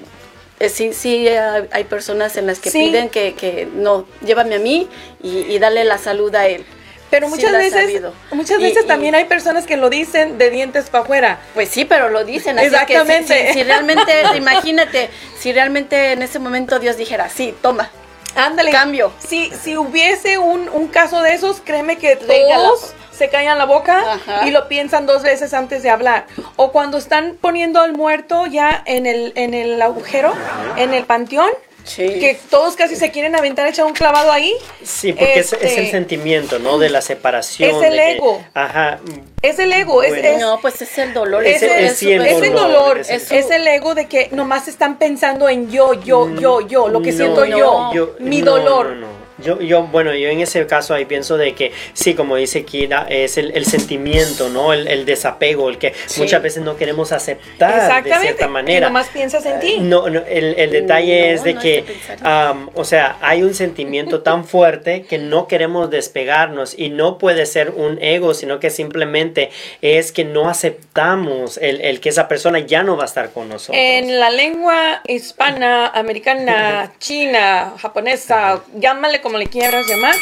Speaker 3: eh, Sí, sí, hay personas en las que
Speaker 2: Sí.
Speaker 3: piden que, que no, llévame a mí y, y dale la salud a él.
Speaker 2: Pero muchas veces, muchas veces
Speaker 3: y-
Speaker 2: también hay personas que lo dicen de dientes para afuera.
Speaker 3: Pues sí, pero lo dicen. Así es que si-
Speaker 2: Exactamente.
Speaker 3: si, si realmente, imagínate, si realmente en ese momento Dios dijera, sí, toma,
Speaker 2: Ándale.
Speaker 3: Cambio.
Speaker 2: Si, si hubiese un, un caso de esos, créeme que todos se callan la boca
Speaker 3: Ajá.
Speaker 2: y lo piensan dos veces antes de hablar. O cuando están poniendo al muerto ya en el, en el agujero, en el panteón,
Speaker 3: Sí.
Speaker 2: que todos casi se quieren aventar, echar un clavado ahí.
Speaker 1: Sí, porque es- es,
Speaker 2: Este,
Speaker 1: el sentimiento, ¿no? De la separación.
Speaker 2: Es el
Speaker 1: de que-
Speaker 2: ego.
Speaker 1: ajá.
Speaker 2: Es el ego, es,
Speaker 1: Bueno.
Speaker 2: es-
Speaker 3: no, pues es el dolor.
Speaker 2: es, el,
Speaker 1: es sí el
Speaker 2: es el
Speaker 1: dolor, es
Speaker 2: es,
Speaker 1: el-
Speaker 2: el ego de que nomás están pensando en yo, yo, yo, yo, lo que
Speaker 1: No,
Speaker 2: siento
Speaker 3: no,
Speaker 2: yo, mi
Speaker 1: no,
Speaker 2: dolor.
Speaker 1: Yo, yo, bueno, yo en ese caso ahí pienso de que sí, como dice Kira, es el, el sentimiento, ¿no? El, el desapego, el que
Speaker 3: Sí.
Speaker 1: muchas veces no queremos aceptar de cierta manera.
Speaker 2: nomás piensas en ti.
Speaker 1: No, no, el, el detalle
Speaker 3: No,
Speaker 1: es de
Speaker 3: no
Speaker 1: que, am, o sea, hay un sentimiento tan fuerte que no queremos despegarnos y no puede ser un ego, sino que simplemente es que no aceptamos el, el que esa persona ya no va a estar con nosotros.
Speaker 2: En la lengua hispana, americana, china, japonesa, llámale como le quieras llamar,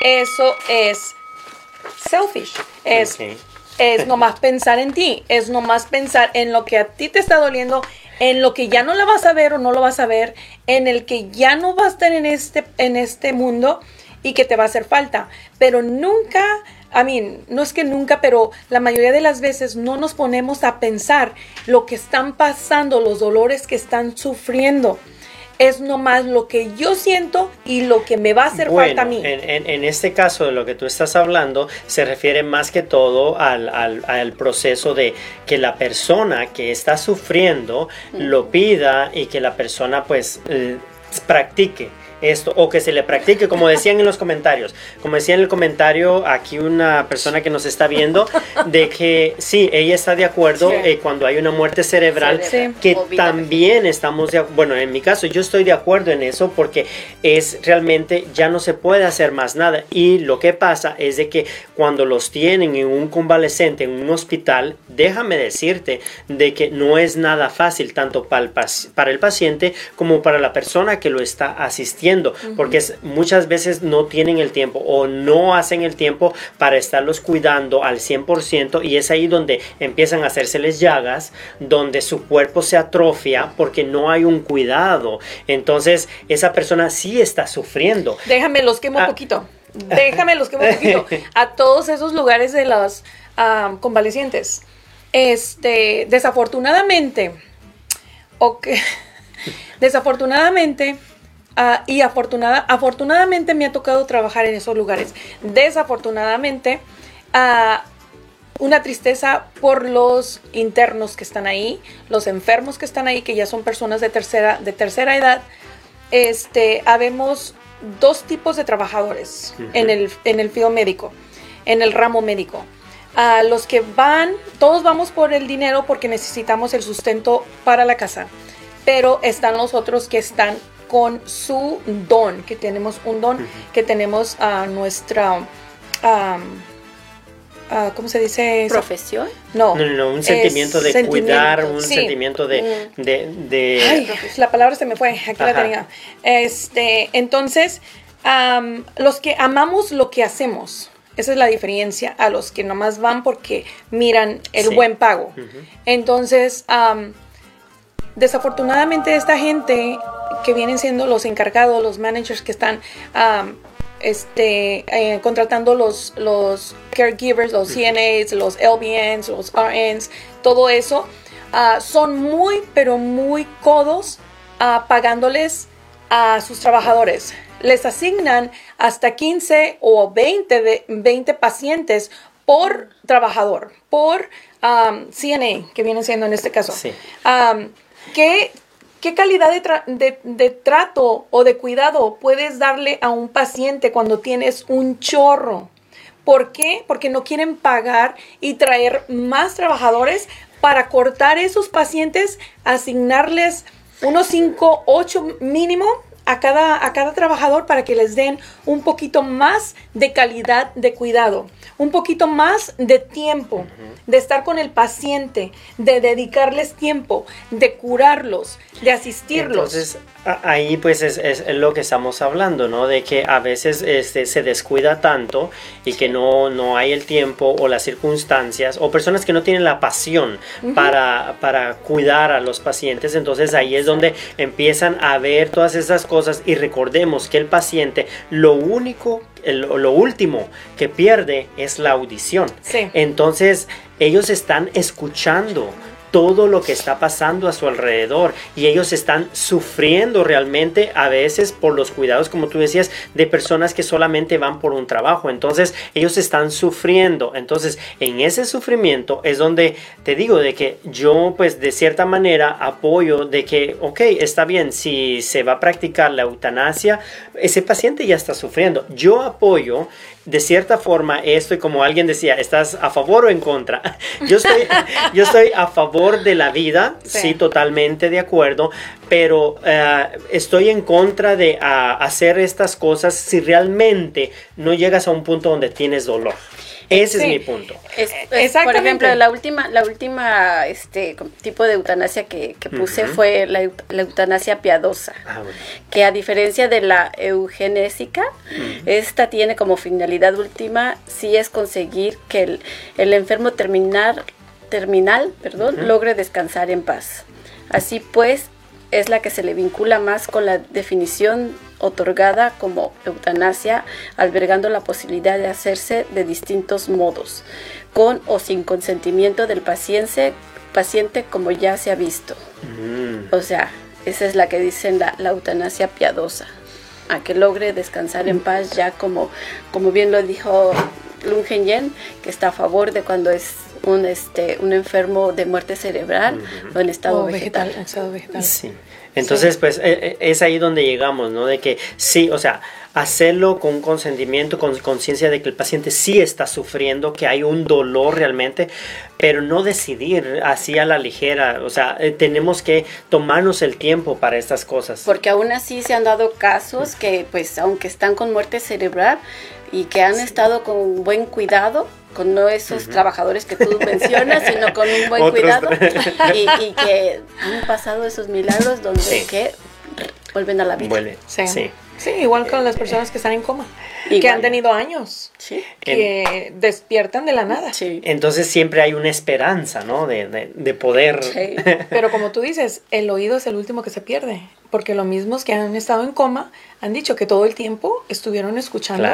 Speaker 2: eso es selfish. Es,
Speaker 1: Ok.
Speaker 2: es nomás pensar en ti, es nomás pensar en lo que a ti te está doliendo, en lo que ya no la vas a ver o no lo vas a ver, en el que ya no va a estar en este, en este mundo y que te va a hacer falta. Pero nunca, a mí, no es que nunca, pero la mayoría de las veces no nos ponemos a pensar lo que están pasando, los dolores que están sufriendo. Es nomás lo que yo siento y lo que me va a hacer
Speaker 1: Bueno,
Speaker 2: falta a mí.
Speaker 1: En, en- en este caso de lo que tú estás hablando, se refiere más que todo al, al- al proceso de que la persona que está sufriendo lo pida y que la persona pues eh, practique esto o que se le practique como decían en los comentarios como decía en el comentario aquí una persona que nos está viendo de que sí ella está de acuerdo
Speaker 2: Sí.
Speaker 1: eh, cuando hay una muerte cerebral que también estamos de, bueno en mi caso yo estoy de acuerdo en eso porque es realmente ya no se puede hacer más nada. Y lo que pasa es de que cuando los tienen en un convalescente en un hospital déjame decirte de que no es nada fácil tanto para el, paci- para el paciente como para la persona que lo está asistiendo porque es- muchas veces no tienen el tiempo o no hacen el tiempo para estarlos cuidando al 100% y es ahí donde empiezan a hacérseles llagas, donde su cuerpo se atrofia porque no hay un cuidado. Entonces esa persona sí está sufriendo.
Speaker 2: Déjame los quemo
Speaker 1: Ah.
Speaker 2: poquito. Déjame los quemo poquito. A todos esos lugares de ah, convalecientes. Este, desafortunadamente, ok, desafortunadamente, ah, y afortunada, afortunadamente me ha tocado trabajar en esos lugares. Desafortunadamente, ah, una tristeza por los internos que están ahí, los enfermos que están ahí, que ya son personas de tercera, de tercera edad. Este, habemos dos tipos de trabajadores en, el, en el field médico, en el ramo médico. A los que van, todos vamos por el dinero porque necesitamos el sustento para la casa, pero están los otros que están con su don, que tenemos un don, que tenemos a nuestra, ¿cómo se dice? eso?
Speaker 3: profesión.
Speaker 2: No,
Speaker 1: No, no, no, un
Speaker 2: es
Speaker 1: sentimiento de
Speaker 2: sentimiento,
Speaker 1: cuidar, un
Speaker 2: sí.
Speaker 1: sentimiento de... de, de-
Speaker 2: Ay, la palabra se me fue, aquí la tenía. Este, entonces, los que amamos lo que hacemos, esa es la diferencia a los que nomás van porque miran el
Speaker 1: Sí.
Speaker 2: buen pago. Entonces, am, desafortunadamente esta gente que vienen siendo los encargados, los managers que están am, este, eh, contratando los, los caregivers, los CNAs, los LVNs, los RNs, todo eso, ah, son muy, pero muy codos ah, pagándoles a sus trabajadores. Les asignan hasta 15 o 20, de, 20 pacientes por trabajador, por am, CNA, que viene siendo en este caso.
Speaker 1: Sí.
Speaker 2: Am, ¿qué, qué calidad de, de trato o de cuidado puedes darle a un paciente cuando tienes un chorro? ¿Por qué? Porque no quieren pagar y traer más trabajadores para cortar esos pacientes, asignarles unos 5, 8 mínimo a cada, a cada trabajador para que les den un poquito más de calidad de cuidado, un poquito más de tiempo, de estar con el paciente, de dedicarles tiempo, de curarlos, de asistirlos.
Speaker 1: Entonces, ahí pues es, es, lo que estamos hablando, ¿no? De que a veces este, se descuida tanto y que no, no hay el tiempo o las circunstancias o personas que no tienen la pasión para, para cuidar a los pacientes. Entonces ahí es donde empiezan a ver todas esas cosas y recordemos que el paciente lo único lo último que pierde es la audición. Entonces, ellos están escuchando todo lo que está pasando a su alrededor y ellos están sufriendo realmente a veces por los cuidados, como tú decías, de personas que solamente van por un trabajo. Entonces ellos están sufriendo. Entonces en ese sufrimiento es donde te digo de que yo pues de cierta manera apoyo de que, ok, está bien, si se va a practicar la eutanasia, ese paciente ya está sufriendo. Yo apoyo de cierta forma esto y como alguien decía, ¿estás a favor o en contra? Yo estoy, yo estoy a favor de la vida, sí, totalmente de acuerdo, pero eh, estoy en contra de hacer estas cosas si realmente no llegas a un punto donde tienes dolor. Ese es mi punto.
Speaker 3: por ejemplo, la última, la última este tipo de eutanasia que, puse fue la, eutanasia piadosa, ah, que a diferencia de la eugenésica, esta tiene como finalidad última sí es conseguir que el, el enfermo terminal, terminal perdón, logre descansar en paz. Así pues, es la que se le vincula más con la definición otorgada como eutanasia, albergando la posibilidad de hacerse de distintos modos, con o sin consentimiento del paciente, paciente como ya se ha visto. Mm. O sea, esa es la que dicen la, eutanasia piadosa, a que logre descansar en paz ya como, como bien lo dijo Lungen Yen, que está a favor de cuando es un, este, un enfermo de muerte cerebral o en estado vegetal.
Speaker 2: Estado vegetal.
Speaker 1: Sí. Entonces, pues e, e, es ahí donde llegamos, ¿no? De que sí, o sea, hacerlo con consentimiento, con conciencia de que el paciente sí está sufriendo, que hay un dolor realmente, pero no decidir así a la ligera, o sea, eh, tenemos que tomarnos el tiempo para estas cosas.
Speaker 3: Porque aún así se han dado casos que, pues, aunque están con muerte cerebral y que han estado con buen cuidado, con no esos trabajadores que tú mencionas, sino con un buen cuidado y, que han pasado esos milagros donde que vuelven a la vida.
Speaker 2: Sí. sí. igual con las personas que están en coma, que han tenido años, que despiertan de la nada.
Speaker 1: Entonces siempre hay una esperanza, ¿no? De, de, de poder.
Speaker 2: Pero como tú dices, el oído es el último que se pierde porque los mismos que han estado en coma han dicho que todo el tiempo estuvieron escuchando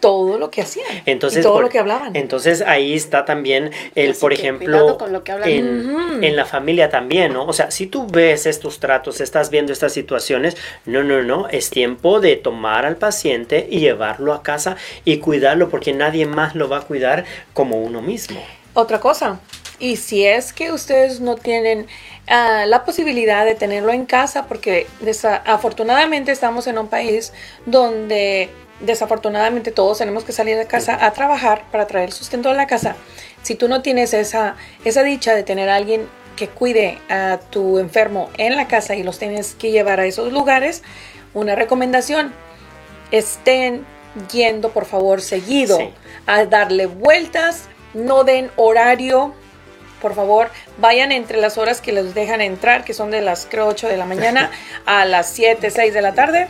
Speaker 2: todo lo que hacían entonces, y todo lo que hablaban.
Speaker 1: Entonces ahí está también el, por ejemplo, en, en, la familia también, ¿no? O sea, si tú ves estos tratos, estás viendo estas situaciones, no, no, no, es tiempo de tomar al paciente y llevarlo a casa y cuidarlo porque nadie más lo va a cuidar como uno mismo.
Speaker 2: Otra cosa, y si es que ustedes no tienen ah, la posibilidad de tenerlo en casa, porque desafortunadamente estamos en un país donde desafortunadamente todos tenemos que salir de casa a trabajar para traer sustento a la casa. Si tú no tienes esa, esa dicha de tener a alguien que cuide a tu enfermo en la casa y los tienes que llevar a esos lugares, una recomendación, estén yendo por favor seguido a darle vueltas, no den horario por favor, vayan entre las horas que les dejan entrar, que son de las creo 8 de la mañana a las 7, 6 de la tarde.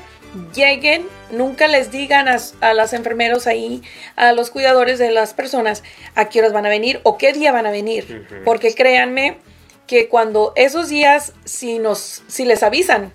Speaker 2: Lleguen, nunca les digan a, a los enfermeros ahí, a los cuidadores de las personas, a qué horas van a venir o qué día van a venir. Porque créanme que cuando esos días, si, nos, si les avisan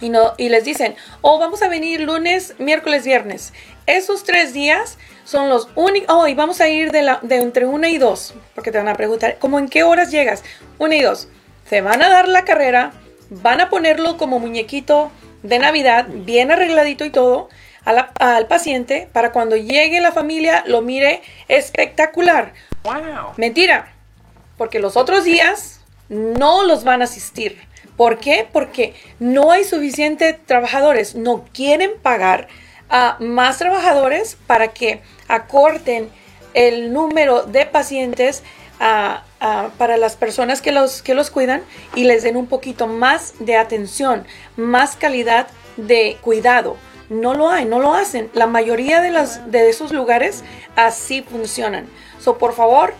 Speaker 2: y, no, y les dicen, oh, vamos a venir lunes, miércoles, viernes, esos tres días son los únicos. Oh, y vamos a ir de, la, de entre una y dos, porque te van a preguntar, ¿cómo en qué horas llegas? Una y dos. Se van a dar la carrera, van a ponerlo como muñequito de Navidad, bien arregladito y todo, al paciente para cuando llegue la familia lo mire espectacular. Wow. Mentira, porque los otros días no los van a asistir. ¿Por qué? Porque no hay suficientes trabajadores, no quieren pagar a más trabajadores para que acorten el número de pacientes para las personas que los, que los cuidan y les den un poquito más de atención, más calidad de cuidado. No lo hay, no lo hacen. La mayoría de, las, de esos lugares así funcionan. So, por favor,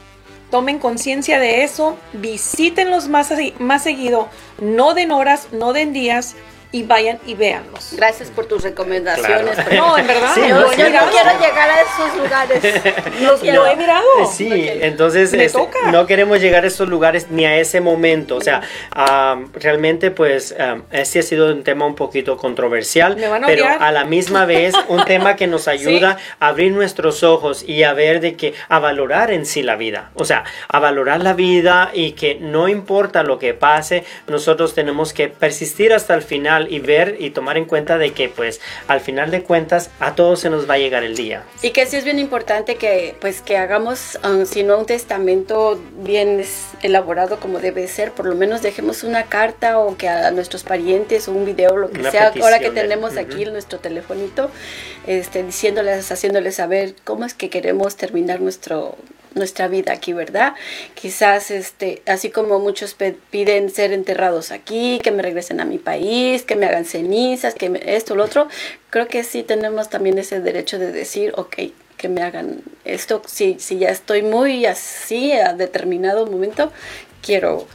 Speaker 2: tomen conciencia de eso, visítenlos más, más seguido, no den horas, no den días y vayan y véanlos.
Speaker 3: Gracias por tus recomendaciones.
Speaker 1: Claro.
Speaker 2: No, en verdad.
Speaker 1: Sí,
Speaker 3: yo,
Speaker 1: no,
Speaker 3: yo
Speaker 1: sí,
Speaker 3: no
Speaker 1: no.
Speaker 3: quiero llegar a esos lugares. No quiero.
Speaker 2: Lo he mirado.
Speaker 1: Sí,
Speaker 3: Ok.
Speaker 1: entonces
Speaker 2: Me
Speaker 1: este,
Speaker 2: toca.
Speaker 1: no queremos llegar a esos lugares ni a ese momento. O sea, am, realmente pues am, este ha sido un tema un poquito controversial,
Speaker 2: Me van a
Speaker 1: pero a la misma vez un tema que nos ayuda a abrir nuestros ojos y a ver de que a valorar en sí la vida. O sea, a valorar la vida y que no importa lo que pase, nosotros tenemos que persistir hasta el final y ver y tomar en cuenta de que pues al final de cuentas a todos se nos va a llegar el día.
Speaker 3: Y que sí es bien importante que pues que hagamos, um, si no un testamento bien elaborado como debe ser, por lo menos dejemos una carta o que a nuestros parientes o un video, lo que
Speaker 1: Una
Speaker 3: sea, ahora que
Speaker 1: de-
Speaker 3: tenemos aquí nuestro telefonito, este, diciéndoles, haciéndoles saber cómo es que queremos terminar nuestro nuestra vida aquí, ¿verdad? Quizás, este, así como muchos piden ser enterrados aquí, que me regresen a mi país, que me hagan cenizas, que me- esto, lo otro, creo que sí tenemos también ese derecho de decir, ok, que me hagan esto, si, si ya estoy muy así a determinado momento, quiero,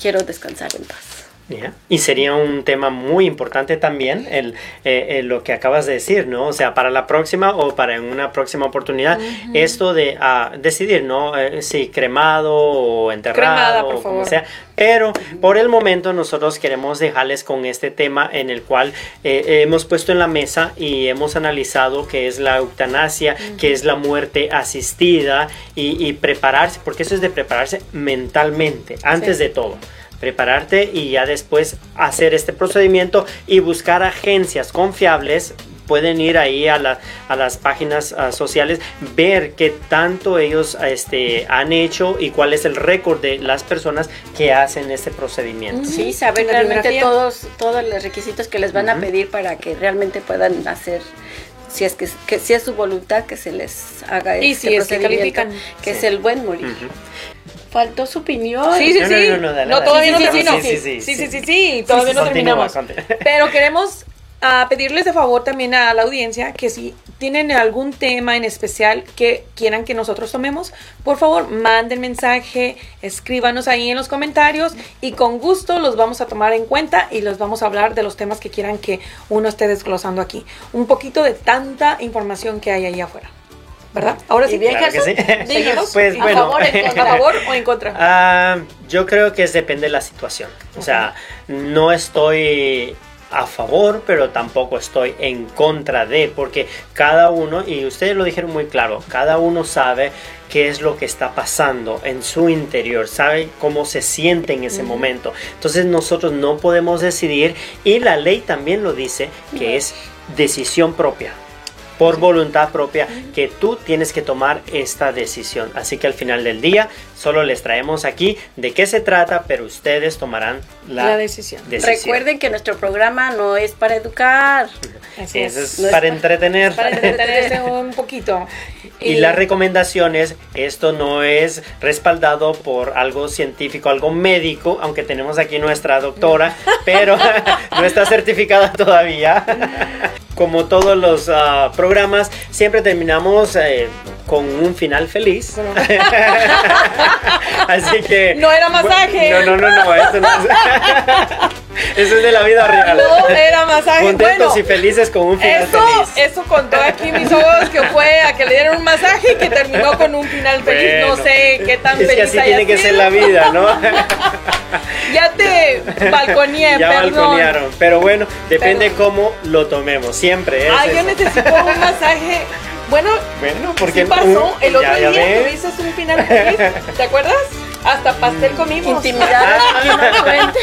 Speaker 3: quiero descansar en paz.
Speaker 1: Ya. Y sería un tema muy importante también el, eh, eh, lo que acabas de decir, ¿no? O sea, para la próxima o para en una próxima oportunidad, esto de ah, decidir, ¿no? Eh, si cremado o enterrado
Speaker 2: Cremada, por
Speaker 1: o como
Speaker 2: favor.
Speaker 1: sea. Pero por el momento nosotros queremos dejarles con este tema en el cual eh, hemos puesto en la mesa y hemos analizado que es la eutanasia, que es la muerte asistida y, y prepararse, porque eso es de prepararse mentalmente, antes
Speaker 2: Sí.
Speaker 1: de todo prepararte y ya después hacer este procedimiento y buscar agencias confiables. Pueden ir ahí a, la- a las páginas ah, sociales, ver qué tanto ellos este, han hecho y cuál es el récord de las personas que hacen este procedimiento.
Speaker 3: Sí, saber
Speaker 2: La
Speaker 3: realmente todos, todos los requisitos que les van a pedir para que realmente puedan hacer, si es que, que si es su voluntad que se les haga
Speaker 2: Y
Speaker 3: este
Speaker 2: si es que califican.
Speaker 3: que
Speaker 1: Sí.
Speaker 3: es el buen morir. Faltó su opinión.
Speaker 2: Sí, sí,
Speaker 1: No,
Speaker 2: sí.
Speaker 1: no,
Speaker 2: todavía
Speaker 3: Sí,
Speaker 2: no termino.
Speaker 1: sí, sí, sí,
Speaker 2: sí,
Speaker 1: sí.
Speaker 2: sí, todavía no terminamos. Pero queremos ah, pedirles de favor también a la audiencia que si tienen algún tema en especial que quieran que nosotros tomemos, por favor manden mensaje, escríbanos ahí en los comentarios y con gusto los vamos a tomar en cuenta y los vamos a hablar de los temas que quieran que uno esté desglosando aquí. Un poquito de tanta información que hay ahí afuera. ¿Verdad? Ahora sí,
Speaker 3: bien,
Speaker 1: Claro que
Speaker 3: Jesús,
Speaker 1: sí.
Speaker 3: díganos,
Speaker 1: Pues,
Speaker 3: a
Speaker 1: bueno.
Speaker 3: favor, en
Speaker 2: ¿A favor o en contra?
Speaker 1: Ah, yo creo que es depende de la situación. O sea, no estoy a favor, pero tampoco estoy en contra de, porque cada uno, y ustedes lo dijeron muy claro, cada uno sabe qué es lo que está pasando en su interior, sabe cómo se siente en ese momento. Entonces nosotros no podemos decidir, y la ley también lo dice, que es decisión propia por voluntad propia que tú tienes que tomar esta decisión. Así que al final del día solo les traemos aquí de qué se trata, pero ustedes tomarán la,
Speaker 2: La decisión.
Speaker 3: Recuerden que nuestro programa no es para educar.
Speaker 1: Eso
Speaker 2: es.
Speaker 1: es
Speaker 3: No es
Speaker 1: para
Speaker 3: pa-
Speaker 1: entretener.
Speaker 2: para entretenerse un poquito.
Speaker 1: Y las recomendaciones, esto no es respaldado por algo científico, algo médico, aunque tenemos aquí nuestra doctora, pero no está certificada todavía. Como todos los ah, programas, siempre terminamos eh, con un final feliz.
Speaker 2: Bueno.
Speaker 1: Así que...
Speaker 2: No era masaje.
Speaker 1: No, no, no, no, eso no es... Eso es de la vida real.
Speaker 2: No era masaje.
Speaker 1: Contentos
Speaker 2: bueno,
Speaker 1: y felices con un final
Speaker 2: eso,
Speaker 1: feliz.
Speaker 2: eso contó aquí mis ojos que fue a que le dieron un masaje y que terminó con un final feliz. no sé qué tan
Speaker 1: Es
Speaker 2: feliz
Speaker 1: que así tiene que ser la vida, ¿no?
Speaker 2: Ya te balconeé,
Speaker 1: ya
Speaker 2: perdón.
Speaker 1: balconearon. Pero bueno, depende cómo lo tomemos. Siempre es
Speaker 2: Ay, yo necesito un masaje. Bueno,
Speaker 1: Bueno, porque
Speaker 2: sí pasó. El otro
Speaker 1: ya, ya
Speaker 2: día
Speaker 1: ves.
Speaker 2: tuviste un final feliz. ¿Te acuerdas? Hasta pastel comimos.
Speaker 3: Intimidades aquí no cuenten.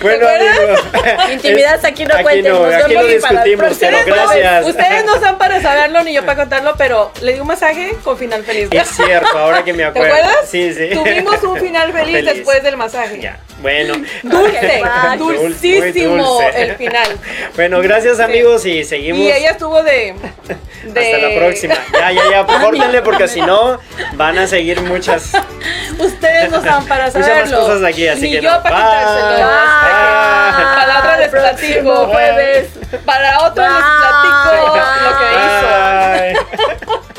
Speaker 1: Bueno, amigos, es-
Speaker 3: aquí no cuenten,
Speaker 1: no, aquí lo discutimos, pero gracias.
Speaker 2: Ustedes no están para saberlo ni yo para contarlo, pero le di un masaje con final feliz.
Speaker 1: Es cierto, ahora que me
Speaker 2: ¿Te
Speaker 1: acuerdo.
Speaker 2: acuerdas?
Speaker 1: Sí, sí.
Speaker 2: Tuvimos un final feliz,
Speaker 1: Feliz.
Speaker 2: después del masaje.
Speaker 1: Ya, bueno.
Speaker 2: Dulce, dulcísimo el final.
Speaker 1: Bueno, gracias amigos y seguimos.
Speaker 2: Y ella estuvo de... de...
Speaker 1: Hasta la próxima. Ya, ya, ya, córtenle porque si no van a seguir muchas...
Speaker 2: Ustedes no saben para saberlo.
Speaker 1: Muchas más cosas aquí, así
Speaker 2: Ni
Speaker 1: que
Speaker 2: yo
Speaker 1: no.
Speaker 2: para quitárselo. Palabra les platico.
Speaker 3: Jueves.
Speaker 2: Para otro les platico lo que hizo.